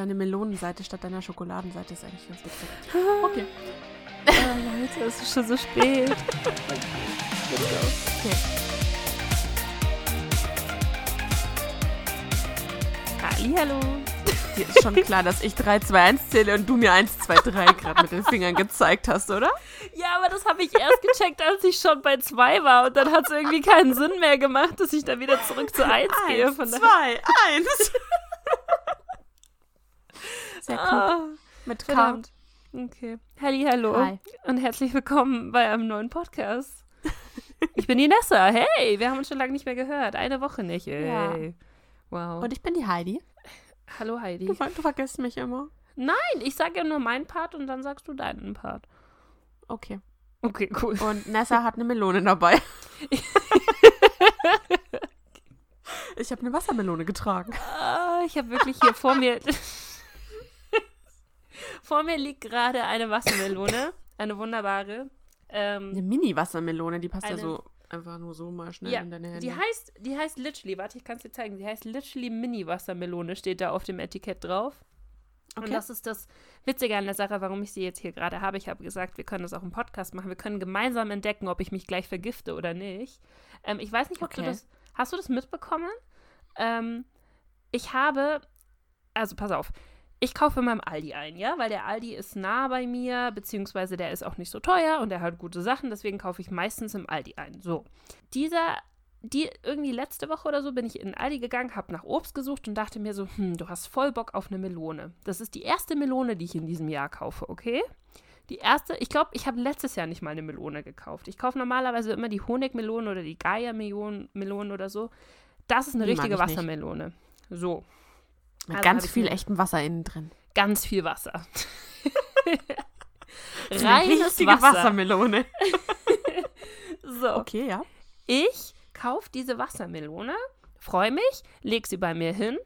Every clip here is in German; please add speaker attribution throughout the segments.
Speaker 1: deine Melonenseite statt deiner Schokoladenseite ist eigentlich ganz witzig.
Speaker 2: Okay. oh, Leute, es ist schon so spät.
Speaker 1: okay.
Speaker 2: Hallihallo.
Speaker 1: Dir ist schon klar, dass ich 3, 2, 1 zähle und du mir 1, 2, 3 gerade mit den Fingern gezeigt hast, oder?
Speaker 2: Ja, aber das habe ich erst gecheckt, als ich schon bei 2 war. Und dann hat es irgendwie keinen Sinn mehr gemacht, dass ich da wieder zurück zu 1 gehe.
Speaker 1: 2, 1. der Cup.
Speaker 2: Oh,
Speaker 1: mit
Speaker 2: Kant. Okay. Halli, hallo.
Speaker 1: Hi.
Speaker 2: Und herzlich willkommen bei einem neuen Podcast. ich bin die Nessa. Hey, wir haben uns schon lange nicht mehr gehört. Eine Woche nicht, ey.
Speaker 1: Ja.
Speaker 2: Wow.
Speaker 1: Und ich bin die Heidi.
Speaker 2: Hallo, Heidi.
Speaker 1: Du, du vergisst mich immer.
Speaker 2: Nein, ich sage ja nur meinen Part und dann sagst du deinen Part.
Speaker 1: Okay.
Speaker 2: Okay, cool.
Speaker 1: Und Nessa hat eine Melone dabei. ich habe eine Wassermelone getragen.
Speaker 2: Ah, ich habe wirklich hier vor mir vor mir liegt gerade eine Wassermelone. Eine wunderbare.
Speaker 1: Eine
Speaker 2: Ähm,
Speaker 1: Mini-Wassermelone, die passt ja
Speaker 2: Eine-
Speaker 1: so einfach nur so mal schnell
Speaker 2: ja,
Speaker 1: in deine Hände.
Speaker 2: die heißt, die heißt literally, warte, ich kann es dir zeigen. Die heißt literally Mini-Wassermelone, steht da auf dem Etikett drauf. Und
Speaker 1: Okay.
Speaker 2: das ist das Witzige an der Sache, warum ich sie jetzt hier gerade habe. Ich habe gesagt, wir können das auch im Podcast machen. Wir können gemeinsam entdecken, ob ich mich gleich vergifte oder nicht. Ähm, ich weiß nicht, ob du
Speaker 1: Okay.
Speaker 2: das. Hast du das mitbekommen? Ähm, ich habe. Also, pass auf. Ich kaufe beim Aldi ein, ja, weil der Aldi ist nah bei mir, beziehungsweise der ist auch nicht so teuer und der hat gute Sachen, deswegen kaufe ich meistens im Aldi ein. So. Dieser die irgendwie letzte Woche oder so bin ich in den Aldi gegangen, habe nach Obst gesucht und dachte mir so, hm, du hast voll Bock auf eine Melone. Das ist die erste Melone, die ich in diesem Jahr kaufe, okay? Die erste, ich glaube, ich habe letztes Jahr nicht mal eine Melone gekauft. Ich kaufe normalerweise immer die Honigmelone oder die Gaia-Melone oder so. Das ist eine
Speaker 1: Die
Speaker 2: richtige
Speaker 1: ich nicht.
Speaker 2: Wassermelone. So,
Speaker 1: Mit
Speaker 2: Also
Speaker 1: ganz viel echtem Wasser innen drin.
Speaker 2: ganz viel Wasser.
Speaker 1: Eine
Speaker 2: Reines Wasser.
Speaker 1: Wassermelone.
Speaker 2: So.
Speaker 1: Okay, ja.
Speaker 2: Ich kaufe diese Wassermelone, freue mich, leg sie bei mir hin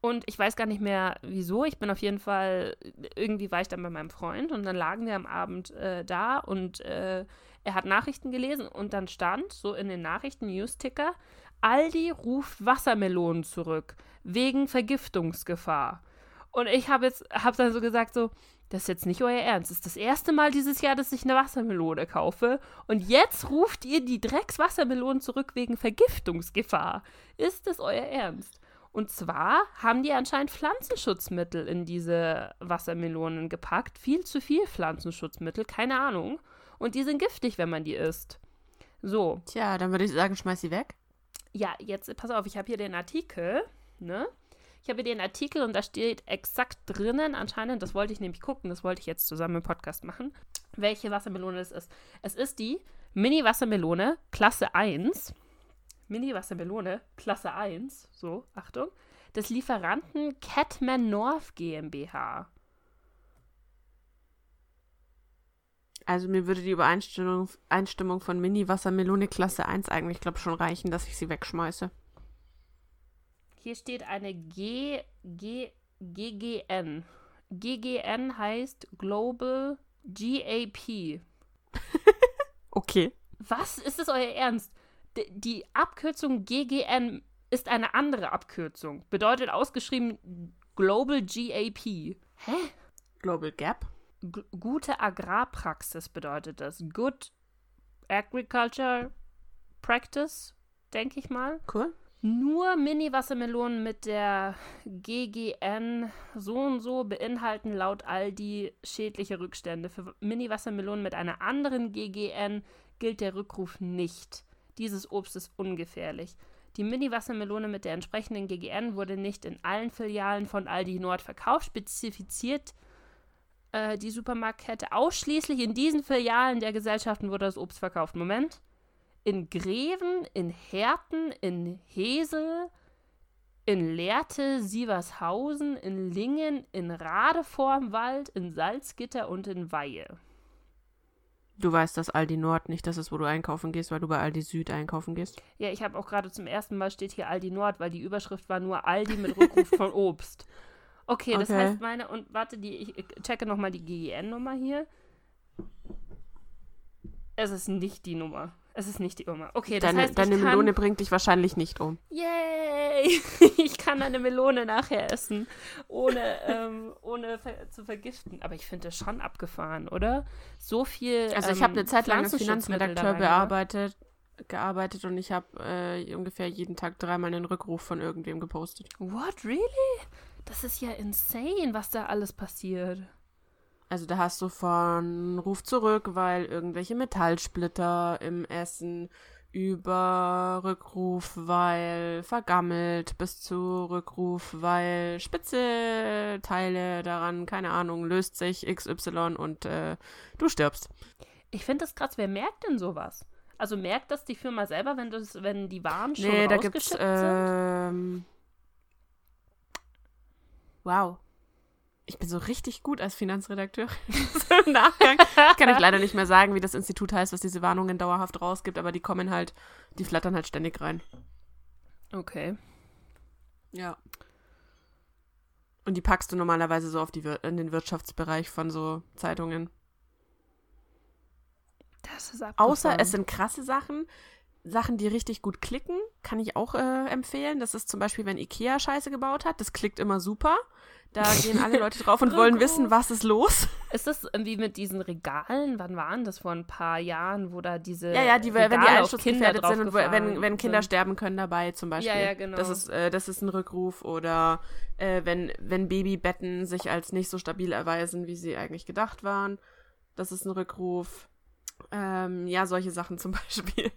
Speaker 2: und ich weiß gar nicht mehr wieso. Ich bin auf jeden Fall, irgendwie war ich dann bei meinem Freund und dann lagen wir am Abend äh, da und äh, er hat Nachrichten gelesen und dann stand so in den Nachrichten, News-Ticker, Aldi ruft Wassermelonen zurück wegen Vergiftungsgefahr. Und ich habe jetzt, habe dann so gesagt so, das ist jetzt nicht euer Ernst. Das ist das erste Mal dieses Jahr, dass ich eine Wassermelone kaufe. Und jetzt ruft ihr die Dreckswassermelonen zurück wegen Vergiftungsgefahr. Ist das euer Ernst? Und zwar haben die anscheinend Pflanzenschutzmittel in diese Wassermelonen gepackt. Viel zu viel Pflanzenschutzmittel, keine Ahnung. Und die sind giftig, wenn man die isst. So,
Speaker 1: Tja, dann würde ich sagen, schmeiß sie weg.
Speaker 2: ja, jetzt pass auf, ich habe hier den Artikel, ne? Ich habe den Artikel und da steht exakt drinnen, anscheinend, das wollte ich nämlich gucken, das wollte ich jetzt zusammen im Podcast machen, welche Wassermelone es ist. Es ist die Mini-Wassermelone Klasse 1. Mini-Wassermelone Klasse 1, so, Achtung, des Lieferanten Catman North GmbH.
Speaker 1: Also mir würde die Übereinstimmung Einstimmung von Mini-Wassermelone Klasse 1 eigentlich, glaube schon reichen, dass ich sie wegschmeiße.
Speaker 2: Hier steht eine G, G, GGN. GGN heißt Global GAP.
Speaker 1: Okay.
Speaker 2: Was ist das euer Ernst? D die Abkürzung GGN ist eine andere Abkürzung. Bedeutet ausgeschrieben Global GAP. Hä?
Speaker 1: Global Gap.
Speaker 2: G gute Agrarpraxis bedeutet das. Good Agriculture Practice, denke ich mal.
Speaker 1: Cool.
Speaker 2: Nur Mini-Wassermelonen mit der GGN so und so beinhalten laut Aldi schädliche Rückstände. Für Mini-Wassermelonen mit einer anderen GGN gilt der Rückruf nicht. Dieses Obst ist ungefährlich. Die Mini-Wassermelone mit der entsprechenden GGN wurde nicht in allen Filialen von Aldi Nord verkauft, spezifiziert äh, die Supermarktkette ausschließlich in diesen Filialen der Gesellschaften wurde das Obst verkauft. Moment in Greven, in Herten, in Hesel, in Lehrte, Sievershausen, in Lingen, in Rade vorm Wald, in Salzgitter und in Weihe.
Speaker 1: Du weißt, dass Aldi Nord nicht das ist, wo du einkaufen gehst, weil du bei Aldi Süd einkaufen gehst.
Speaker 2: Ja, ich habe auch gerade zum ersten Mal steht hier Aldi Nord, weil die Überschrift war nur Aldi mit Rückruf von Obst. Okay, das
Speaker 1: Okay.
Speaker 2: heißt meine, und warte, die, ich checke nochmal die GGN-Nummer hier. Es ist nicht die Nummer. Es ist nicht die Oma. Okay, das
Speaker 1: Deine,
Speaker 2: heißt,
Speaker 1: deine
Speaker 2: kann,
Speaker 1: Melone bringt dich wahrscheinlich nicht um.
Speaker 2: Yay! ich kann eine Melone nachher essen, ohne, ähm, ohne ver zu vergiften. Aber ich finde das schon abgefahren, oder? So viel.
Speaker 1: Also ich
Speaker 2: ähm,
Speaker 1: habe eine Zeit lang als Finanzredakteur bearbeitet, gearbeitet und ich habe äh, ungefähr jeden Tag dreimal einen Rückruf von irgendwem gepostet.
Speaker 2: What, really? Das ist ja insane, was da alles passiert.
Speaker 1: Also da hast du von Ruf zurück, weil irgendwelche Metallsplitter im Essen über Rückruf, weil vergammelt, bis zu Rückruf, weil spitze Teile daran, keine Ahnung, löst sich XY und äh, du stirbst.
Speaker 2: Ich finde das krass. Wer merkt denn sowas? Also merkt das die Firma selber, wenn, das, wenn die Waren schon
Speaker 1: Nee, da gibt's
Speaker 2: sind?
Speaker 1: ähm, Wow. Ich bin so richtig gut als Finanzredakteurin. Im Nachgang kann ich leider nicht mehr sagen, wie das Institut heißt, was diese Warnungen dauerhaft rausgibt, aber die kommen halt, die flattern halt ständig rein.
Speaker 2: Okay.
Speaker 1: Ja. Und die packst du normalerweise so auf die Wir in den Wirtschaftsbereich von so Zeitungen.
Speaker 2: Das ist abgefahren.
Speaker 1: Außer es sind krasse Sachen. Sachen, die richtig gut klicken, kann ich auch äh, empfehlen. Das ist zum Beispiel, wenn Ikea Scheiße gebaut hat. Das klickt immer super. Da gehen alle Leute drauf und wollen wissen, was ist los.
Speaker 2: Ist das irgendwie mit diesen Regalen? Wann waren das? Vor ein paar Jahren, wo da diese.
Speaker 1: Ja, ja, die, wenn die
Speaker 2: Regale auf Kinder
Speaker 1: einsturzgefährdet sind und wenn, wenn Kinder
Speaker 2: sind?
Speaker 1: sterben können dabei zum Beispiel.
Speaker 2: Ja, ja, genau.
Speaker 1: Das ist, äh, das ist ein Rückruf. Oder äh, wenn, wenn Babybetten sich als nicht so stabil erweisen, wie sie eigentlich gedacht waren. Das ist ein Rückruf. Ähm, ja, solche Sachen zum Beispiel.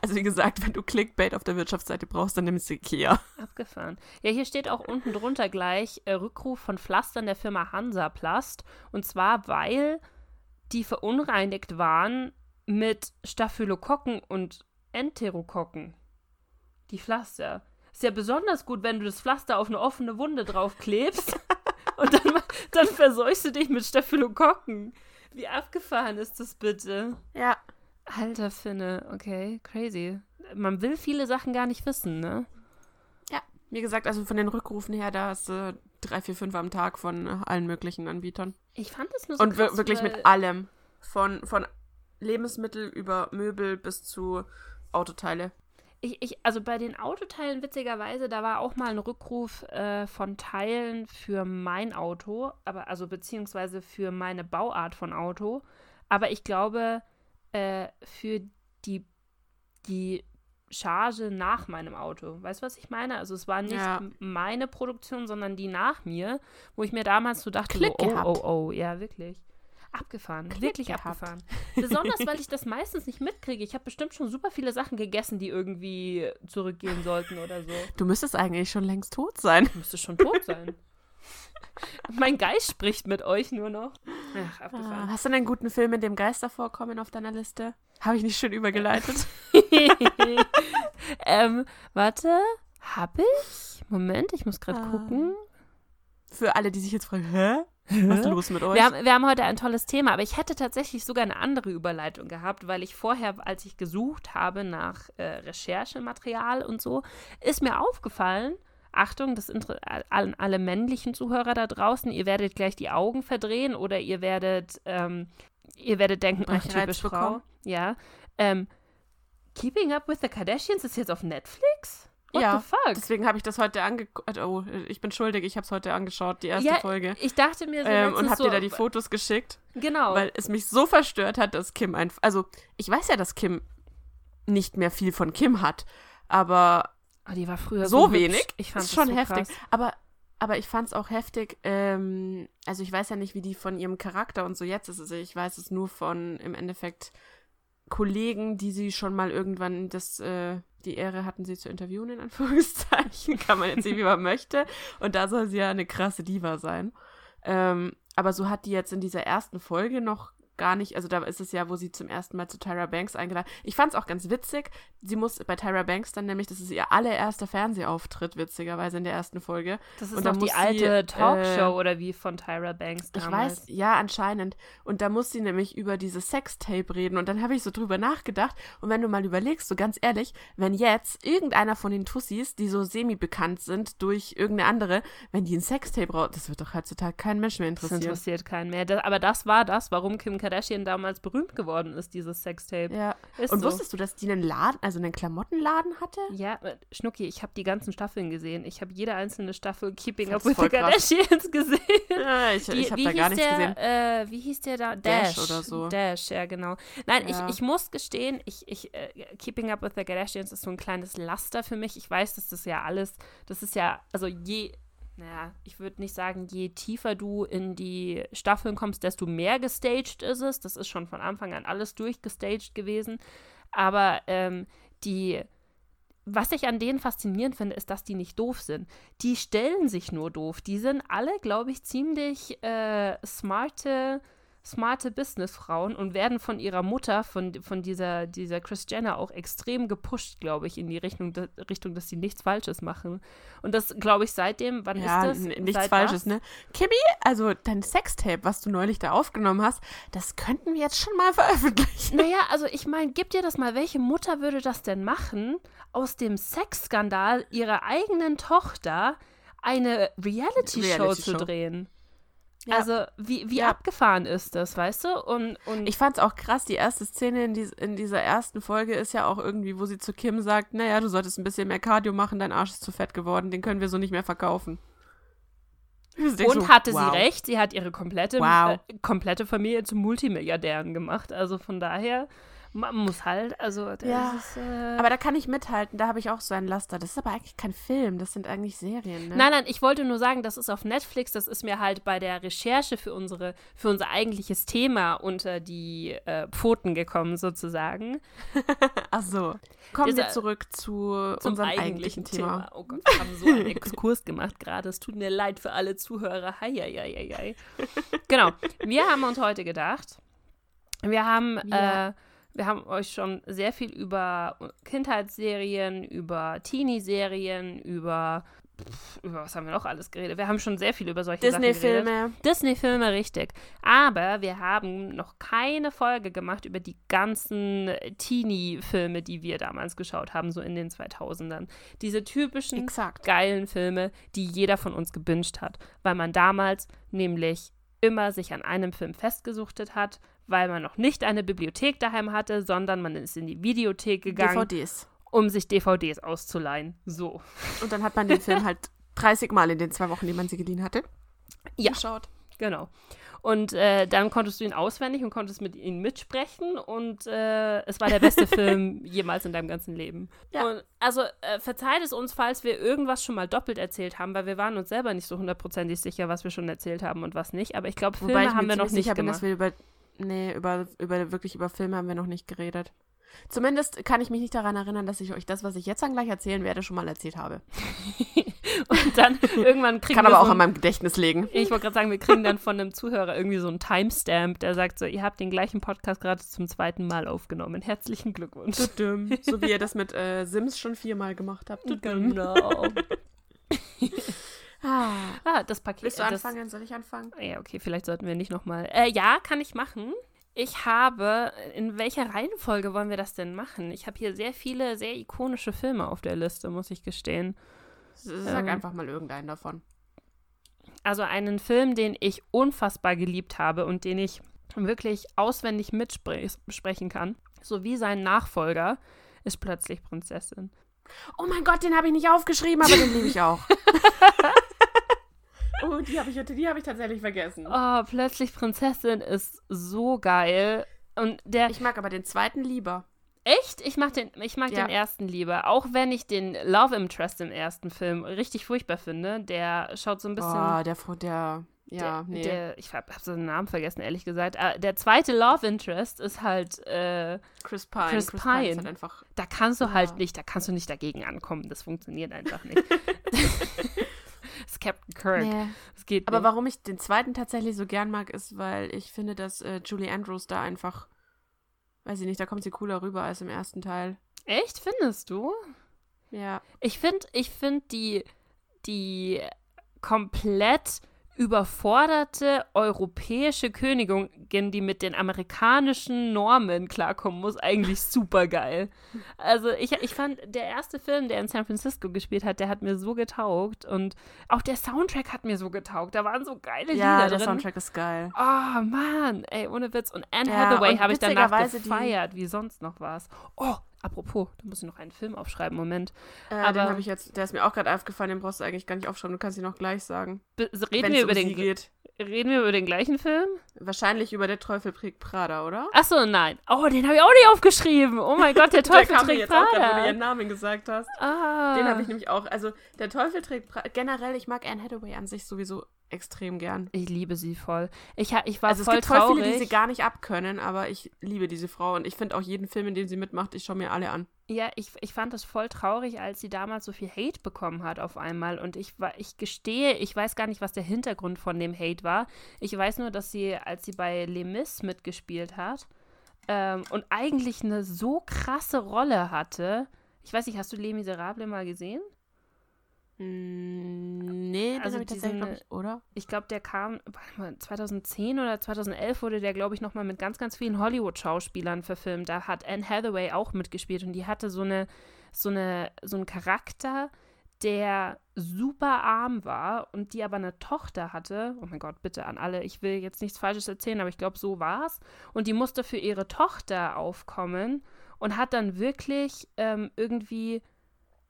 Speaker 1: Also wie gesagt, wenn du Clickbait auf der Wirtschaftsseite brauchst, dann nimmst du Ikea.
Speaker 2: Abgefahren. Ja, hier steht auch unten drunter gleich äh, Rückruf von Pflastern der Firma Hansaplast. Und zwar, weil die verunreinigt waren mit Staphylokokken und Enterokokken. Die Pflaster. Ist ja besonders gut, wenn du das Pflaster auf eine offene Wunde draufklebst und dann, dann verseuchst du dich mit Staphylokokken. Wie abgefahren ist das bitte?
Speaker 1: Ja.
Speaker 2: Alter Finne, okay, crazy. Man will viele Sachen gar nicht wissen, ne?
Speaker 1: Ja. Wie gesagt, also von den Rückrufen her, da hast du drei, vier, fünf am Tag von allen möglichen Anbietern.
Speaker 2: Ich fand es nur so
Speaker 1: Und
Speaker 2: krass,
Speaker 1: wirklich mit allem. Von, von Lebensmittel über Möbel bis zu Autoteile.
Speaker 2: Ich, ich, also bei den Autoteilen, witzigerweise, da war auch mal ein Rückruf äh, von Teilen für mein Auto, aber also beziehungsweise für meine Bauart von Auto. Aber ich glaube, äh, für die, die Charge nach meinem Auto. Weißt du, was ich meine? Also es war nicht
Speaker 1: Ja.
Speaker 2: meine Produktion, sondern die nach mir, wo ich mir damals so dachte,
Speaker 1: Klick
Speaker 2: so, oh,
Speaker 1: gehabt.
Speaker 2: oh, oh, ja, wirklich. Abgefahren,
Speaker 1: Klick
Speaker 2: wirklich
Speaker 1: gehabt.
Speaker 2: abgefahren. Besonders, weil ich das meistens nicht mitkriege. Ich habe bestimmt schon super viele Sachen gegessen, die irgendwie zurückgehen sollten oder so.
Speaker 1: Du müsstest eigentlich schon längst tot sein.
Speaker 2: Ich müsste schon tot sein. mein Geist spricht mit euch nur noch. Ach,
Speaker 1: Ah,
Speaker 2: abgefahren.
Speaker 1: hast du denn einen guten Film, in dem Geister vorkommen auf deiner Liste? Habe ich nicht schön übergeleitet?
Speaker 2: ähm, warte, hab ich? Moment, ich muss gerade
Speaker 1: Ah.
Speaker 2: gucken.
Speaker 1: Für alle, die sich jetzt fragen, hä? Was ist los mit euch?
Speaker 2: Wir haben, wir haben heute ein tolles Thema, aber ich hätte tatsächlich sogar eine andere Überleitung gehabt, weil ich vorher, als ich gesucht habe nach äh, Recherchematerial und so, ist mir aufgefallen, Achtung, das inter- alle, männlichen Zuhörer da draußen, ihr werdet gleich die Augen verdrehen oder ihr werdet, ähm, ihr werdet denken, ach, typisch Frau.
Speaker 1: bekommen.
Speaker 2: Ja. Ähm, Keeping Up with the Kardashians ist jetzt auf Netflix? What
Speaker 1: Ja,
Speaker 2: the fuck?
Speaker 1: Deswegen habe ich das heute angeguckt. Oh, ich bin schuldig, ich habe es heute angeschaut, die erste
Speaker 2: ja,
Speaker 1: Folge.
Speaker 2: ich dachte mir so
Speaker 1: Ähm, und habe
Speaker 2: so,
Speaker 1: dir da die Fotos geschickt,
Speaker 2: Genau.
Speaker 1: weil es mich so verstört hat, dass Kim einfach. Also, ich weiß ja, dass Kim nicht mehr viel von Kim hat, aber
Speaker 2: Oh, die war früher
Speaker 1: so,
Speaker 2: so,
Speaker 1: wenig
Speaker 2: Hübsch. Ich fand
Speaker 1: ist
Speaker 2: das
Speaker 1: schon
Speaker 2: so
Speaker 1: heftig.
Speaker 2: Krass.
Speaker 1: Aber, aber ich fand es auch heftig. Ähm, also, ich weiß ja nicht, wie die von ihrem Charakter und so jetzt ist. Also, ich weiß es nur von im Endeffekt Kollegen, die sie schon mal irgendwann das, äh, die Ehre hatten, sie zu interviewen, in Anführungszeichen. Kann man jetzt sehen, wie man möchte. Und da soll sie ja eine krasse Diva sein. Ähm, aber so hat die jetzt in dieser ersten Folge noch gar nicht, also da ist es ja, wo sie zum ersten Mal zu Tyra Banks eingeladen. Ich fand es auch ganz witzig. Sie muss bei Tyra Banks dann nämlich, das ist ihr allererster Fernsehauftritt, witzigerweise in der ersten Folge.
Speaker 2: Das ist noch die alte
Speaker 1: sie, äh,
Speaker 2: Talkshow oder wie von Tyra Banks
Speaker 1: Ich
Speaker 2: damals.
Speaker 1: weiß, ja, anscheinend. Und da muss sie nämlich über dieses Sextape reden. Und dann habe ich so drüber nachgedacht. Und wenn du mal überlegst, so ganz ehrlich, wenn jetzt irgendeiner von den Tussis, die so semi-bekannt sind durch irgendeine andere, wenn die ein Sextape raus, das wird doch heutzutage keinen Mensch mehr
Speaker 2: Das
Speaker 1: interessieren.
Speaker 2: interessiert keinen mehr. Das, aber das war das, warum Kim Kardashian damals berühmt geworden ist, dieses Sextape.
Speaker 1: Ja.
Speaker 2: Ist
Speaker 1: Und
Speaker 2: so.
Speaker 1: wusstest du, dass die einen Laden, also einen Klamottenladen hatte?
Speaker 2: Ja, äh, Schnucki, ich habe die ganzen Staffeln gesehen. Ich habe jede einzelne Staffel Keeping Up with the
Speaker 1: krass.
Speaker 2: Kardashians gesehen.
Speaker 1: Ja, ich,
Speaker 2: Die-
Speaker 1: ich habe da gar nichts
Speaker 2: der,
Speaker 1: gesehen.
Speaker 2: Äh, wie hieß der da?
Speaker 1: Dash
Speaker 2: Dash,
Speaker 1: oder so.
Speaker 2: Dash, ja, genau. Nein,
Speaker 1: Ja.
Speaker 2: ich, ich muss gestehen, ich, ich, äh, Keeping Up with the Kardashians ist so ein kleines Laster für mich. Ich weiß, dass das ja alles, das ist ja, also je, naja, ich würde nicht sagen, je tiefer du in die Staffeln kommst, desto mehr gestaged ist es. Das ist schon von Anfang an alles durchgestaged gewesen. Aber ähm, die, was ich an denen faszinierend finde, ist, dass die nicht doof sind. Die stellen sich nur doof. Die sind alle, glaube ich, ziemlich äh, smarte, smarte Businessfrauen und werden von ihrer Mutter, von, von dieser, dieser Chris Jenner auch extrem gepusht, glaube ich, in die Richtung, de, Richtung, dass sie nichts Falsches machen. Und das, glaube ich, seitdem, wann
Speaker 1: Ja,
Speaker 2: ist das?
Speaker 1: nichts
Speaker 2: Seit
Speaker 1: Falsches,
Speaker 2: was?
Speaker 1: ne? Kimi, also dein Sextape, was du neulich da aufgenommen hast, das könnten wir jetzt schon mal veröffentlichen.
Speaker 2: Naja, also ich meine, gib dir das mal, welche Mutter würde das denn machen, aus dem Sexskandal ihrer eigenen Tochter eine Reality-Show
Speaker 1: Reality-Show.
Speaker 2: zu drehen?
Speaker 1: Ja.
Speaker 2: Also, wie, wie
Speaker 1: Ja.
Speaker 2: abgefahren ist das, weißt du? Und, und
Speaker 1: Ich fand's auch krass, die erste Szene in, dies, in dieser ersten Folge ist ja auch irgendwie, wo sie zu Kim sagt, naja, du solltest ein bisschen mehr Cardio machen, dein Arsch ist zu fett geworden, den können wir so nicht mehr verkaufen.
Speaker 2: Und
Speaker 1: so,
Speaker 2: hatte
Speaker 1: wow.
Speaker 2: sie recht, sie hat ihre komplette,
Speaker 1: Wow.
Speaker 2: äh, komplette Familie zu Multimilliardären gemacht. Also von daher, man muss halt, also
Speaker 1: Ja,
Speaker 2: ist, äh,
Speaker 1: Aber da kann ich mithalten, da habe ich auch so ein Laster. Das ist aber eigentlich kein Film, das sind eigentlich Serien, ne?
Speaker 2: Nein, nein, ich wollte nur sagen, das ist auf Netflix, das ist mir halt bei der Recherche für, unsere, für unser eigentliches Thema unter die äh, Pfoten gekommen, sozusagen.
Speaker 1: Ach so. Kommen wir zurück zu
Speaker 2: Zum
Speaker 1: unserem eigentlichen Thema.
Speaker 2: Oh Gott, wir haben so einen Exkurs gemacht gerade. Es tut mir leid für alle Zuhörer. Hei, hei, hei, hei. Genau, wir haben uns heute gedacht, wir haben,
Speaker 1: Ja.
Speaker 2: äh, wir haben euch schon sehr viel über Kindheitsserien, über Teenie-Serien, über, über was haben wir noch alles geredet? Wir haben schon sehr viel über solche.
Speaker 1: Disney-Filme.
Speaker 2: Disney-Filme, richtig. Aber wir haben noch keine Folge gemacht über die ganzen Teenie-Filme, die wir damals geschaut haben, so in den 2000ern. Diese typischen
Speaker 1: Exakt.
Speaker 2: geilen Filme, die jeder von uns gebinged hat, weil man damals nämlich immer sich an einem Film festgesuchtet hat, weil man noch nicht eine Bibliothek daheim hatte, sondern man ist in die Videothek gegangen,
Speaker 1: DVDs.
Speaker 2: um sich DVDs auszuleihen. So.
Speaker 1: Und dann hat man den Film halt 30 Mal in den zwei Wochen, die man sie geliehen hatte,
Speaker 2: Ja.
Speaker 1: geschaut.
Speaker 2: Genau. Und äh, dann konntest du ihn auswendig und konntest mit ihm mitsprechen und äh, es war der beste Film jemals in deinem ganzen Leben.
Speaker 1: Ja.
Speaker 2: Und, also äh, verzeiht es uns, falls wir irgendwas schon mal doppelt erzählt haben, weil wir waren uns selber nicht so hundertprozentig sicher, was wir schon erzählt haben und was nicht. Aber ich glaube, Filme
Speaker 1: Wobei ich
Speaker 2: haben wir noch nicht
Speaker 1: sicher bin,
Speaker 2: gemacht.
Speaker 1: dass wir über, nee, über, über, wirklich über Filme haben wir noch nicht geredet. Zumindest kann ich mich nicht daran erinnern, dass ich euch das, was ich jetzt dann gleich erzählen werde, schon mal erzählt habe.
Speaker 2: und dann irgendwann kriegen
Speaker 1: Kann
Speaker 2: wir
Speaker 1: aber
Speaker 2: so
Speaker 1: auch an meinem Gedächtnis liegen.
Speaker 2: Ich wollte gerade sagen, wir kriegen dann von einem Zuhörer irgendwie so einen Timestamp, der sagt so, ihr habt den gleichen Podcast gerade zum zweiten Mal aufgenommen. Herzlichen Glückwunsch.
Speaker 1: So wie ihr das mit äh, Sims schon viermal gemacht habt.
Speaker 2: Genau.
Speaker 1: Ah.
Speaker 2: Ah, das Paket.
Speaker 1: Willst du
Speaker 2: das,
Speaker 1: anfangen? Soll ich anfangen?
Speaker 2: Ja, okay, vielleicht sollten wir nicht nochmal. Äh, ja, kann ich machen. Ich habe, in welcher Reihenfolge wollen wir das denn machen? Ich habe hier sehr viele, sehr ikonische Filme auf der Liste, muss ich gestehen.
Speaker 1: Sag
Speaker 2: Ähm.
Speaker 1: einfach mal irgendeinen davon.
Speaker 2: Also einen Film, den ich unfassbar geliebt habe und den ich wirklich auswendig mitsprechen kann, sowie sein Nachfolger, ist plötzlich Prinzessin.
Speaker 1: Oh mein Gott, den habe ich nicht aufgeschrieben, aber den liebe ich auch. oh, die habe ich, die hab ich tatsächlich vergessen.
Speaker 2: Oh, plötzlich Prinzessin ist so geil. Und der,
Speaker 1: Ich mag aber den zweiten lieber.
Speaker 2: Echt? Ich mag den, ich mag
Speaker 1: Ja.
Speaker 2: den ersten lieber. Auch wenn ich den Love Interest im ersten Film richtig furchtbar finde. Der schaut so ein bisschen.
Speaker 1: Oh, der, der, ja,
Speaker 2: der,
Speaker 1: nee.
Speaker 2: der, ich habe hab so den Namen vergessen, ehrlich gesagt. Ah, Der zweite Love Interest ist halt, äh,
Speaker 1: Chris Pine.
Speaker 2: Chris
Speaker 1: Pine.
Speaker 2: Pine.
Speaker 1: ist halt einfach,
Speaker 2: da kannst du
Speaker 1: Ja.
Speaker 2: halt nicht, da kannst du nicht dagegen ankommen. Das funktioniert einfach nicht. das ist Captain Kirk.
Speaker 1: nee.
Speaker 2: Das geht
Speaker 1: Aber
Speaker 2: nicht.
Speaker 1: warum ich den zweiten tatsächlich so gern mag, ist, weil ich finde, dass äh, Julie Andrews da einfach, weiß ich nicht, da kommt sie cooler rüber als im ersten Teil.
Speaker 2: Echt, findest du?
Speaker 1: Ja.
Speaker 2: Ich finde, ich finde die, die komplett überforderte europäische Königin, die mit den amerikanischen Normen klarkommen muss, eigentlich super geil. Also ich, ich fand, der erste Film, der in San Francisco gespielt hat, der hat mir so getaugt und auch der Soundtrack hat mir so getaugt. Da waren so geile Lieder
Speaker 1: Ja,
Speaker 2: drin.
Speaker 1: der Soundtrack ist geil.
Speaker 2: Oh Mann, ey, ohne Witz. Und Anne
Speaker 1: Ja,
Speaker 2: Hathaway habe ich danach
Speaker 1: witzigerweise die-
Speaker 2: gefeiert, wie sonst noch was. Oh, apropos, da muss ich noch einen Film aufschreiben, Moment.
Speaker 1: Äh,
Speaker 2: Aber-
Speaker 1: den habe ich jetzt, der ist mir auch gerade aufgefallen, den brauchst du eigentlich gar nicht aufschreiben, du kannst ihn auch gleich sagen.
Speaker 2: Reden, wir
Speaker 1: um
Speaker 2: über
Speaker 1: sie
Speaker 2: den,
Speaker 1: geht.
Speaker 2: reden wir über den gleichen Film?
Speaker 1: Wahrscheinlich über der Teufel trägt Prada, oder?
Speaker 2: Achso, nein. Oh, den habe ich auch nicht aufgeschrieben. Oh mein Gott, der Teufel
Speaker 1: mir
Speaker 2: trägt
Speaker 1: jetzt auch grad, wo du
Speaker 2: Prada.
Speaker 1: ihren Namen gesagt hast.
Speaker 2: Ah.
Speaker 1: Den habe ich nämlich auch. Also, der Teufel trägt Prada. Generell, ich mag Anne Hathaway an sich sowieso extrem gern.
Speaker 2: Ich liebe sie voll. Ich, ich war
Speaker 1: Also, es
Speaker 2: voll
Speaker 1: gibt voll
Speaker 2: traurig.
Speaker 1: viele, die sie gar nicht abkönnen, aber ich liebe diese Frau und ich finde auch jeden Film, in dem sie mitmacht, ich schaue mir alle an.
Speaker 2: Ja, ich, ich fand das voll traurig, als sie damals so viel Hate bekommen hat auf einmal. Und ich, war- ich gestehe, ich weiß gar nicht, was der Hintergrund von dem Hate war. Ich weiß nur, dass sie, als sie bei Les Mis mitgespielt hat ähm, und eigentlich eine so krasse Rolle hatte. Ich weiß nicht, hast du Les Miserables mal gesehen?
Speaker 1: Mm, nee,
Speaker 2: Also
Speaker 1: habe ich tatsächlich,
Speaker 2: diesen-
Speaker 1: glaub ich, oder?
Speaker 2: Ich glaube, der kam warte mal, 2010 oder 2011 wurde der, glaube ich, nochmal mit ganz, ganz vielen Hollywood-Schauspielern verfilmt. Da hat Anne Hathaway auch mitgespielt und die hatte so eine, so eine, so einen Charakter, der super arm war und die aber eine Tochter hatte. Oh mein Gott, bitte an alle, ich will jetzt nichts Falsches erzählen, aber ich glaube, so war's. Und die musste für ihre Tochter aufkommen und hat dann wirklich ähm, irgendwie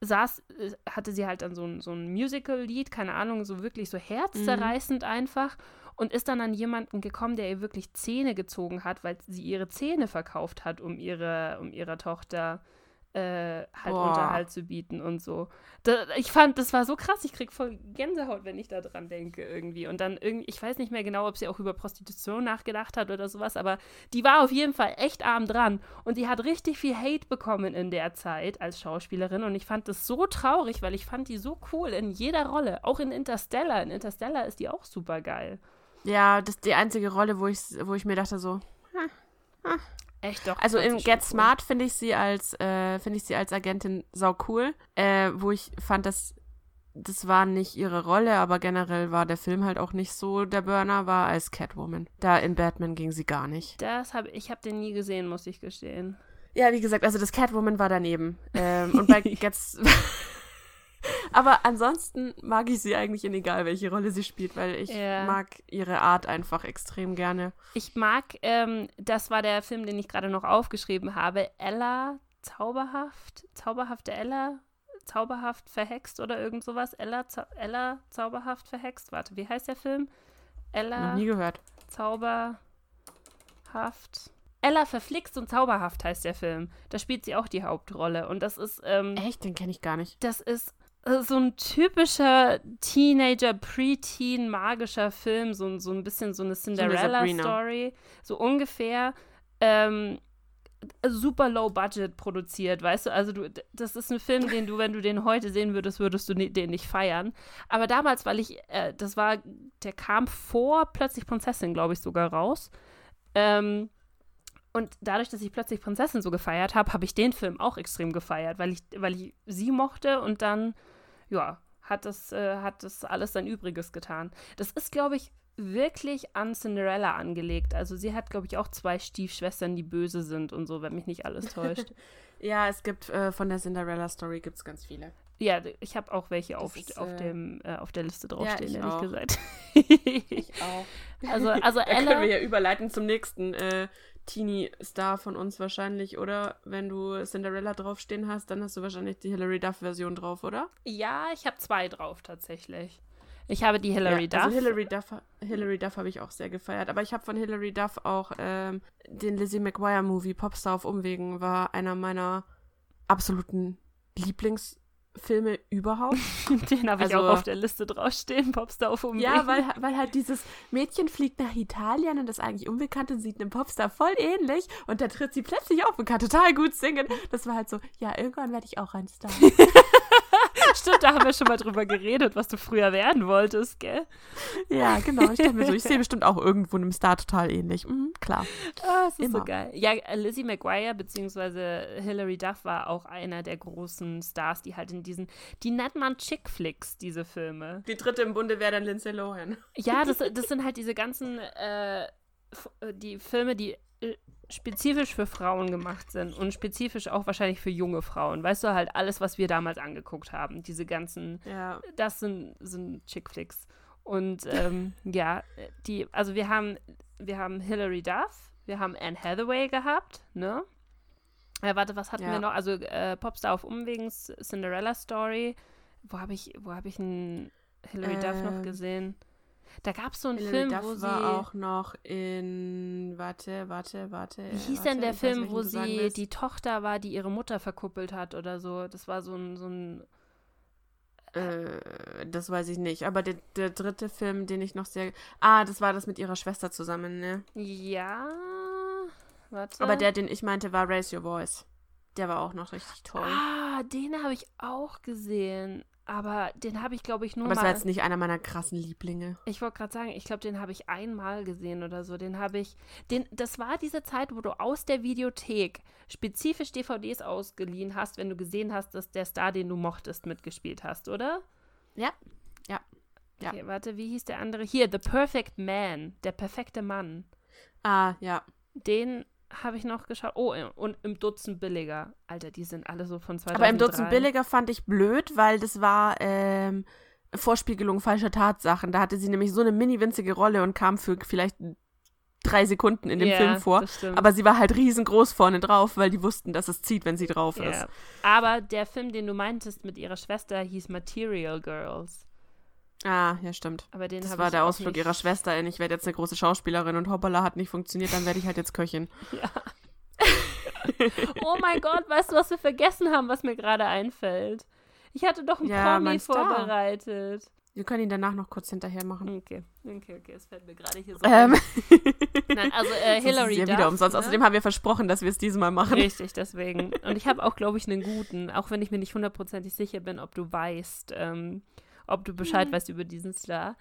Speaker 2: saß, äh, hatte sie halt dann so ein, so ein Musical-Lied, keine Ahnung, so wirklich so herzzerreißend einfach und ist dann an jemanden gekommen, der ihr wirklich Zähne gezogen hat, weil sie ihre Zähne verkauft hat, um ihre, um ihrer Tochter. äh, halt
Speaker 1: Boah.
Speaker 2: Unterhalt zu bieten und so. Da, ich fand, das war so krass, ich krieg voll Gänsehaut, wenn ich da dran denke irgendwie. Und dann irgendwie, ich weiß nicht mehr genau, ob sie auch über Prostitution nachgedacht hat oder sowas, aber die war auf jeden Fall echt arm dran und die hat richtig viel Hate bekommen in der Zeit als Schauspielerin und ich fand das so traurig, weil ich fand die so cool in jeder Rolle, auch in Interstellar. In Interstellar ist die auch super geil.
Speaker 1: Ja, das ist die einzige Rolle, wo ich, wo ich mir dachte so.
Speaker 2: Echt doch.
Speaker 1: Also in Get
Speaker 2: cool.
Speaker 1: Smart finde ich sie als äh, finde ich sie als Agentin sau cool, äh, wo ich fand, dass das war nicht ihre Rolle, aber generell war der Film halt auch nicht so der Burner war als Catwoman. Da in Batman ging sie gar nicht.
Speaker 2: Das habe ich habe den nie gesehen, muss ich gestehen.
Speaker 1: Ja, wie gesagt, also das Catwoman war daneben. Ähm, und bei Get Aber ansonsten mag ich sie eigentlich in egal welche Rolle sie spielt, weil ich
Speaker 2: Ja.
Speaker 1: mag ihre Art einfach extrem gerne.
Speaker 2: Ich mag, ähm, das war der Film, den ich gerade noch aufgeschrieben habe, Ella Zauberhaft, Zauberhafte Ella, Zauberhaft verhext oder irgend sowas. Ella, Ella Zauberhaft verhext. Warte, wie heißt der Film? Ella
Speaker 1: Noch nie gehört.
Speaker 2: Zauberhaft. Ella verflixt und zauberhaft heißt der Film. Da spielt sie auch die Hauptrolle. Und das ist, ähm,
Speaker 1: Echt, den kenne ich gar nicht.
Speaker 2: das ist so ein typischer Teenager, Preteen, magischer Film. So, ein- so ein bisschen so eine. Cinderella-Story. So ungefähr. Ähm, super low budget produziert, weißt du? Also du, das ist ein Film, den du, wenn du den heute sehen würdest, würdest du den nicht feiern. Aber damals, weil ich, äh, das war, der kam vor plötzlich Prinzessin, glaube ich, sogar raus. Ähm, und dadurch, dass ich plötzlich Prinzessin so gefeiert habe, habe ich den Film auch extrem gefeiert, weil ich, weil ich sie mochte und dann, ja, hat das, äh, hat das alles sein Übriges getan. Das ist, glaube ich, wirklich an Cinderella angelegt. Also sie hat, glaube ich, auch zwei Stiefschwestern, die böse sind und so, wenn mich nicht alles täuscht.
Speaker 1: Ja, es gibt äh, von der Cinderella Story gibt's ganz viele.
Speaker 2: Ja, ich habe auch welche auf,
Speaker 1: ist,
Speaker 2: auf,
Speaker 1: äh,
Speaker 2: dem, äh, auf der Liste draufstehen,
Speaker 1: ich
Speaker 2: ehrlich
Speaker 1: auch.
Speaker 2: gesagt.
Speaker 1: Ich auch.
Speaker 2: also, also
Speaker 1: Da können
Speaker 2: Ella.
Speaker 1: wir ja überleiten zum nächsten äh, Teenie-Star von uns wahrscheinlich, oder? Wenn du Cinderella draufstehen hast, dann hast du wahrscheinlich die Hilary Duff-Version drauf, oder?
Speaker 2: Ja, ich habe zwei drauf tatsächlich. Ich habe die Hillary
Speaker 1: ja,
Speaker 2: Duff.
Speaker 1: Also Hilary Duff, Hilary Duff habe ich auch sehr gefeiert. Aber ich habe von Hilary Duff auch ähm, den Lizzie McGuire-Movie Popstar auf Umwegen, war einer meiner absoluten Lieblingsfilme überhaupt.
Speaker 2: Den habe ich
Speaker 1: Also-
Speaker 2: auch auf der Liste draufstehen, Popstar auf Umwegen.
Speaker 1: Ja, weil, weil halt dieses Mädchen fliegt nach Italien und ist eigentlich unbekannt und sieht einem Popstar voll ähnlich und da tritt sie plötzlich auf und kann total gut singen. Das war halt so, ja, irgendwann werde ich auch ein Star.
Speaker 2: Stimmt, da haben wir schon mal drüber geredet, was du früher werden wolltest, gell?
Speaker 1: Ja, genau. Ich dachte mir so, ich sehe bestimmt auch irgendwo einem Star total ähnlich. Mhm, klar.
Speaker 2: Ah, das ist
Speaker 1: Immer.
Speaker 2: so geil. Ja, Lizzie McGuire bzw. Hilary Duff war auch einer der großen Stars, die halt in diesen, die nennt man Chick-Flicks, diese Filme.
Speaker 1: Die dritte im Bunde wäre dann Lindsay Lohan.
Speaker 2: Ja, das, das sind halt diese ganzen, äh, äh, die Filme, die äh, spezifisch für Frauen gemacht sind und spezifisch auch wahrscheinlich für junge Frauen. Weißt du, halt alles, was wir damals angeguckt haben, diese ganzen
Speaker 1: Ja.
Speaker 2: das sind, sind Chick-Flicks. Und ähm, ja, die, also wir haben, wir haben Hilary Duff, wir haben Anne Hathaway gehabt, ne? Äh, warte, was hatten
Speaker 1: Ja.
Speaker 2: wir noch? Also äh, Popstar auf Umwegen, Cinderella Story. Wo habe ich, wo habe ich einen Hilary Duff noch
Speaker 1: Ähm,
Speaker 2: gesehen? Da gab es so einen
Speaker 1: Hilary
Speaker 2: Film,
Speaker 1: Duff
Speaker 2: wo sie.
Speaker 1: war auch noch in. Warte, warte, warte.
Speaker 2: wie hieß
Speaker 1: warte,
Speaker 2: denn der
Speaker 1: weiß,
Speaker 2: Film,
Speaker 1: welchen
Speaker 2: wo sie
Speaker 1: willst.
Speaker 2: die Tochter war, die ihre Mutter verkuppelt hat oder so? Das war so ein, so ein
Speaker 1: Äh, das weiß ich nicht. Aber der, der dritte Film, den ich noch sehr. Ah, das war das mit ihrer Schwester zusammen, ne?
Speaker 2: Ja. Warte.
Speaker 1: Aber der, den ich meinte, war Raise Your Voice. Der war auch noch richtig toll.
Speaker 2: Ah, den habe ich auch gesehen. Aber den habe ich, glaube ich, nur
Speaker 1: Aber
Speaker 2: mal.
Speaker 1: war jetzt nicht einer meiner krassen Lieblinge.
Speaker 2: ich wollte gerade sagen, ich glaube, den habe ich einmal gesehen oder so. Den habe ich. Den, das war diese Zeit, wo du aus der Videothek spezifisch DVDs ausgeliehen hast, wenn du gesehen hast, dass der Star, den du mochtest, mitgespielt hast, oder?
Speaker 1: Ja. Ja. Ja.
Speaker 2: Okay, warte, wie hieß der andere? Hier, The Perfect Man, der perfekte Mann.
Speaker 1: Ah, ja.
Speaker 2: Den habe ich noch geschaut. Oh, und im Dutzend billiger. Alter, die sind alle so von 2003.
Speaker 1: Aber im Dutzend billiger fand ich blöd, weil das war ähm, Vorspiegelung falscher Tatsachen. Da hatte sie nämlich so eine mini winzige Rolle und kam für vielleicht drei Sekunden in dem
Speaker 2: Ja,
Speaker 1: Film vor. Aber sie war halt riesengroß vorne drauf, weil die wussten, dass es zieht, wenn sie drauf ist.
Speaker 2: Ja. Aber der Film, den du meintest mit ihrer Schwester, hieß Material Girls.
Speaker 1: Ah, ja, stimmt.
Speaker 2: Aber den
Speaker 1: Das war der Ausflug ihrer Schwester in, ich werde jetzt eine große Schauspielerin und hoppala, hat nicht funktioniert, dann werde ich halt jetzt Köchin.
Speaker 2: Oh mein Gott, weißt du, was wir vergessen haben, was mir gerade einfällt? Ich hatte doch einen
Speaker 1: Ja,
Speaker 2: Promi vorbereitet.
Speaker 1: Wir können ihn danach noch kurz hinterher machen.
Speaker 2: Okay, okay, okay, es fällt mir gerade hier so
Speaker 1: Ähm,
Speaker 2: ein. Nein, also äh,
Speaker 1: das
Speaker 2: Hillary
Speaker 1: ist ja wieder umsonst.
Speaker 2: ne?
Speaker 1: Außerdem haben wir versprochen, dass wir es diesmal machen.
Speaker 2: Richtig, deswegen. Und ich habe auch, glaube ich, einen guten, auch wenn ich mir nicht hundertprozentig sicher bin, ob du weißt, ähm, ob du Bescheid weißt über diesen Star.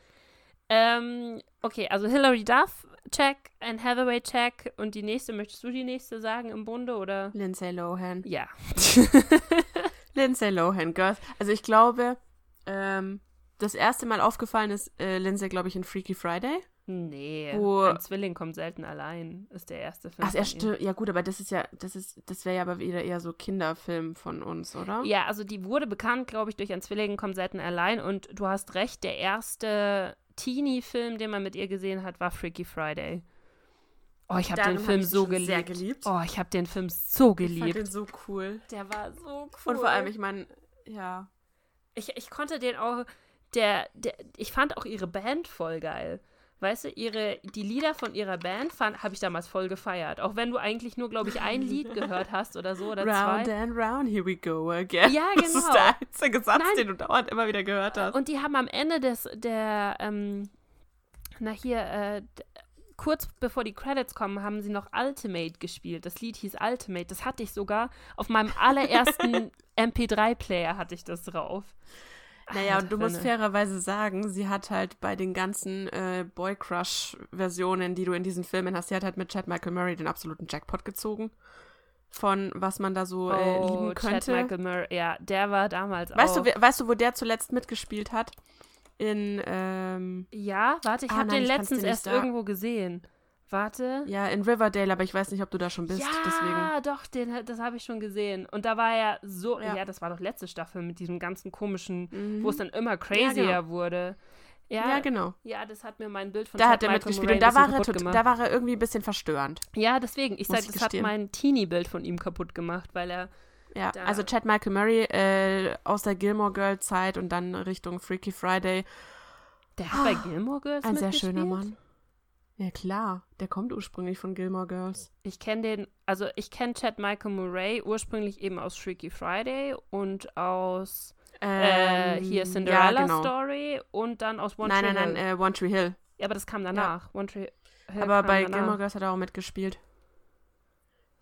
Speaker 2: Ähm, okay, also Hilary Duff, check, Anne Hathaway, check. Und die nächste, möchtest du die nächste sagen im Bunde oder?
Speaker 1: Lindsay Lohan.
Speaker 2: Ja.
Speaker 1: Lindsay Lohan, Girls. Also ich glaube, ähm, das erste Mal aufgefallen ist äh, Lindsay, glaube ich, in Freaky Friday.
Speaker 2: Nee,
Speaker 1: Wo-
Speaker 2: ein Zwilling kommt selten allein, ist der erste Film.
Speaker 1: Ach, stimmt. Ja, gut, aber das ist ja, das ist, das wäre ja aber wieder eher so Kinderfilm von uns, oder?
Speaker 2: Ja, also die wurde bekannt, glaube ich, durch ein Zwilling kommt selten allein. Und du hast recht, der erste Teenie-Film, den man mit ihr gesehen hat, war Freaky Friday. Oh, ich habe den
Speaker 1: hab
Speaker 2: Film
Speaker 1: sie
Speaker 2: so geliebt.
Speaker 1: geliebt.
Speaker 2: Oh, ich habe den Film so
Speaker 1: ich fand
Speaker 2: geliebt.
Speaker 1: den so cool.
Speaker 2: Der war so cool.
Speaker 1: Und vor allem, ich meine, ja.
Speaker 2: ich, ich konnte den auch, der, der, ich fand auch ihre Band voll geil. Weißt du, ihre, die Lieder von ihrer Band habe ich damals voll gefeiert. Auch wenn du eigentlich nur, glaube ich, ein Lied gehört hast oder so oder
Speaker 1: Round
Speaker 2: zwei.
Speaker 1: and round, here we go again.
Speaker 2: Ja,
Speaker 1: Das ist
Speaker 2: genau.
Speaker 1: der einzige Satz,
Speaker 2: Nein.
Speaker 1: den du dauernd immer wieder gehört hast.
Speaker 2: Und die haben am Ende des, der, ähm, na hier, äh, kurz bevor die Credits kommen, haben sie noch Ultimate gespielt. Das Lied hieß Ultimate. Das hatte ich sogar auf meinem allerersten MP3-Player hatte ich das drauf.
Speaker 1: Naja, und du musst fairerweise sagen, sie hat halt bei den ganzen äh, Boy Crush-Versionen, die du in diesen Filmen hast, sie hat halt mit Chad Michael Murray den absoluten Jackpot gezogen. Von was man da so äh, lieben
Speaker 2: Oh, Chad
Speaker 1: könnte.
Speaker 2: Michael Murray, ja, der war damals
Speaker 1: Weißt
Speaker 2: auch.
Speaker 1: du, weißt du, wo der zuletzt mitgespielt hat? In, ähm,
Speaker 2: ja, warte, ich
Speaker 1: Ah,
Speaker 2: habe den letztens erst
Speaker 1: sagen.
Speaker 2: irgendwo gesehen. Warte.
Speaker 1: ja, in Riverdale, aber ich weiß nicht, ob du da schon bist,
Speaker 2: ja,
Speaker 1: deswegen.
Speaker 2: doch, den, das habe ich schon gesehen. Und da war er so, ja.
Speaker 1: Ja.
Speaker 2: das war doch letzte Staffel mit diesem ganzen komischen,
Speaker 1: Mhm.
Speaker 2: wo es dann immer crazier
Speaker 1: genau.
Speaker 2: wurde. Ja,
Speaker 1: Ja, genau.
Speaker 2: ja, das hat mir mein Bild von
Speaker 1: Da
Speaker 2: Chad
Speaker 1: hat er mitgespielt und da war, er tot, da war er irgendwie ein bisschen verstörend.
Speaker 2: Ja, deswegen, ich
Speaker 1: Muss
Speaker 2: sag,
Speaker 1: ich
Speaker 2: das hat
Speaker 1: gestehen.
Speaker 2: mein Teenie-Bild von ihm kaputt gemacht, weil er,
Speaker 1: Ja, also Chad Michael Murray äh, aus der Gilmore Girl Zeit und dann Richtung Freaky Friday.
Speaker 2: der hat bei Gilmore Girls
Speaker 1: Ein sehr schöner Mann. Ja klar, der kommt ursprünglich von Gilmore Girls.
Speaker 2: Ich kenne den, also ich kenne Chad Michael Murray ursprünglich eben aus Freaky Friday und aus äh,
Speaker 1: Ähm,
Speaker 2: hier Cinderella
Speaker 1: ja, genau.
Speaker 2: Story und dann aus One
Speaker 1: Nein,
Speaker 2: Tree
Speaker 1: nein, nein,
Speaker 2: Hill.
Speaker 1: äh, One Tree Hill.
Speaker 2: ja, aber das kam danach. One Tree Hill
Speaker 1: Aber bei
Speaker 2: danach.
Speaker 1: Gilmore Girls hat er auch mitgespielt.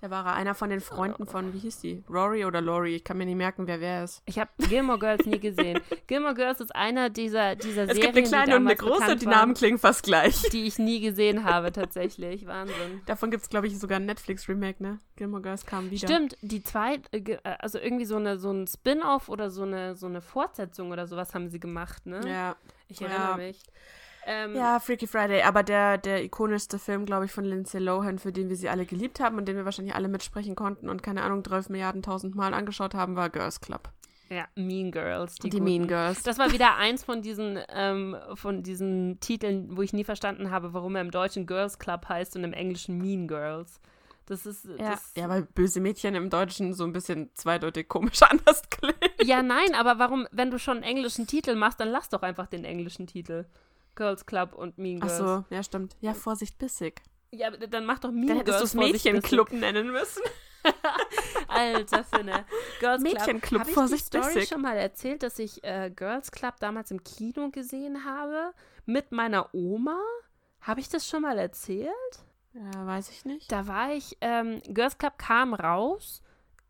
Speaker 1: Da war er einer von den Freunden von, wie hieß die? Rory oder Lori? Ich kann mir nicht merken, wer wer ist.
Speaker 2: Ich habe Gilmore Girls nie gesehen. Gilmore Girls ist einer dieser, dieser
Speaker 1: Es
Speaker 2: Serien,
Speaker 1: gibt eine kleine und eine große, die Namen klingen fast gleich.
Speaker 2: die ich nie gesehen habe, tatsächlich. Wahnsinn.
Speaker 1: Davon gibt es, glaube ich, sogar ein Netflix-Remake, ne? Gilmore Girls kam wieder.
Speaker 2: Stimmt, die zweite, äh, äh, also irgendwie so eine so ein Spin-off oder so eine so eine Fortsetzung oder sowas haben sie gemacht, ne?
Speaker 1: Ja.
Speaker 2: Ich erinnere
Speaker 1: Ja.
Speaker 2: mich. Ähm,
Speaker 1: Ja, Freaky Friday, aber der, der ikonischste Film, glaube ich, von Lindsay Lohan, für den wir sie alle geliebt haben und den wir wahrscheinlich alle mitsprechen konnten und keine Ahnung, 12 Milliarden tausend Mal angeschaut haben, war Girls Club.
Speaker 2: ja, Mean Girls. Die,
Speaker 1: Die. Mean Girls.
Speaker 2: Das war wieder eins von diesen, ähm, von diesen Titeln, wo ich nie verstanden habe, warum er im Deutschen Girls Club heißt und im Englischen Mean Girls. Das ist.
Speaker 1: ja.
Speaker 2: Das,
Speaker 1: ja, weil böse Mädchen im Deutschen so ein bisschen zweideutig komisch anders klingt.
Speaker 2: ja, nein, aber warum, wenn du schon einen englischen Titel machst, dann lass doch einfach den englischen Titel. Girls Club und Mean
Speaker 1: Ach
Speaker 2: Girls.
Speaker 1: so, ja, stimmt. Ja, Vorsicht, bissig.
Speaker 2: Ja, dann mach doch Mean
Speaker 1: Dann hättest
Speaker 2: Girls.
Speaker 1: du es Mädchenclub nennen müssen.
Speaker 2: Alter Finne. Girls
Speaker 1: Mädchenclub,
Speaker 2: Hab ich
Speaker 1: Vorsicht,
Speaker 2: die Story schon mal erzählt, dass ich äh, Girls Club damals im Kino gesehen habe? Mit meiner Oma? Habe ich das schon mal erzählt?
Speaker 1: Ja, weiß ich nicht.
Speaker 2: Da war ich, ähm, Girls Club kam raus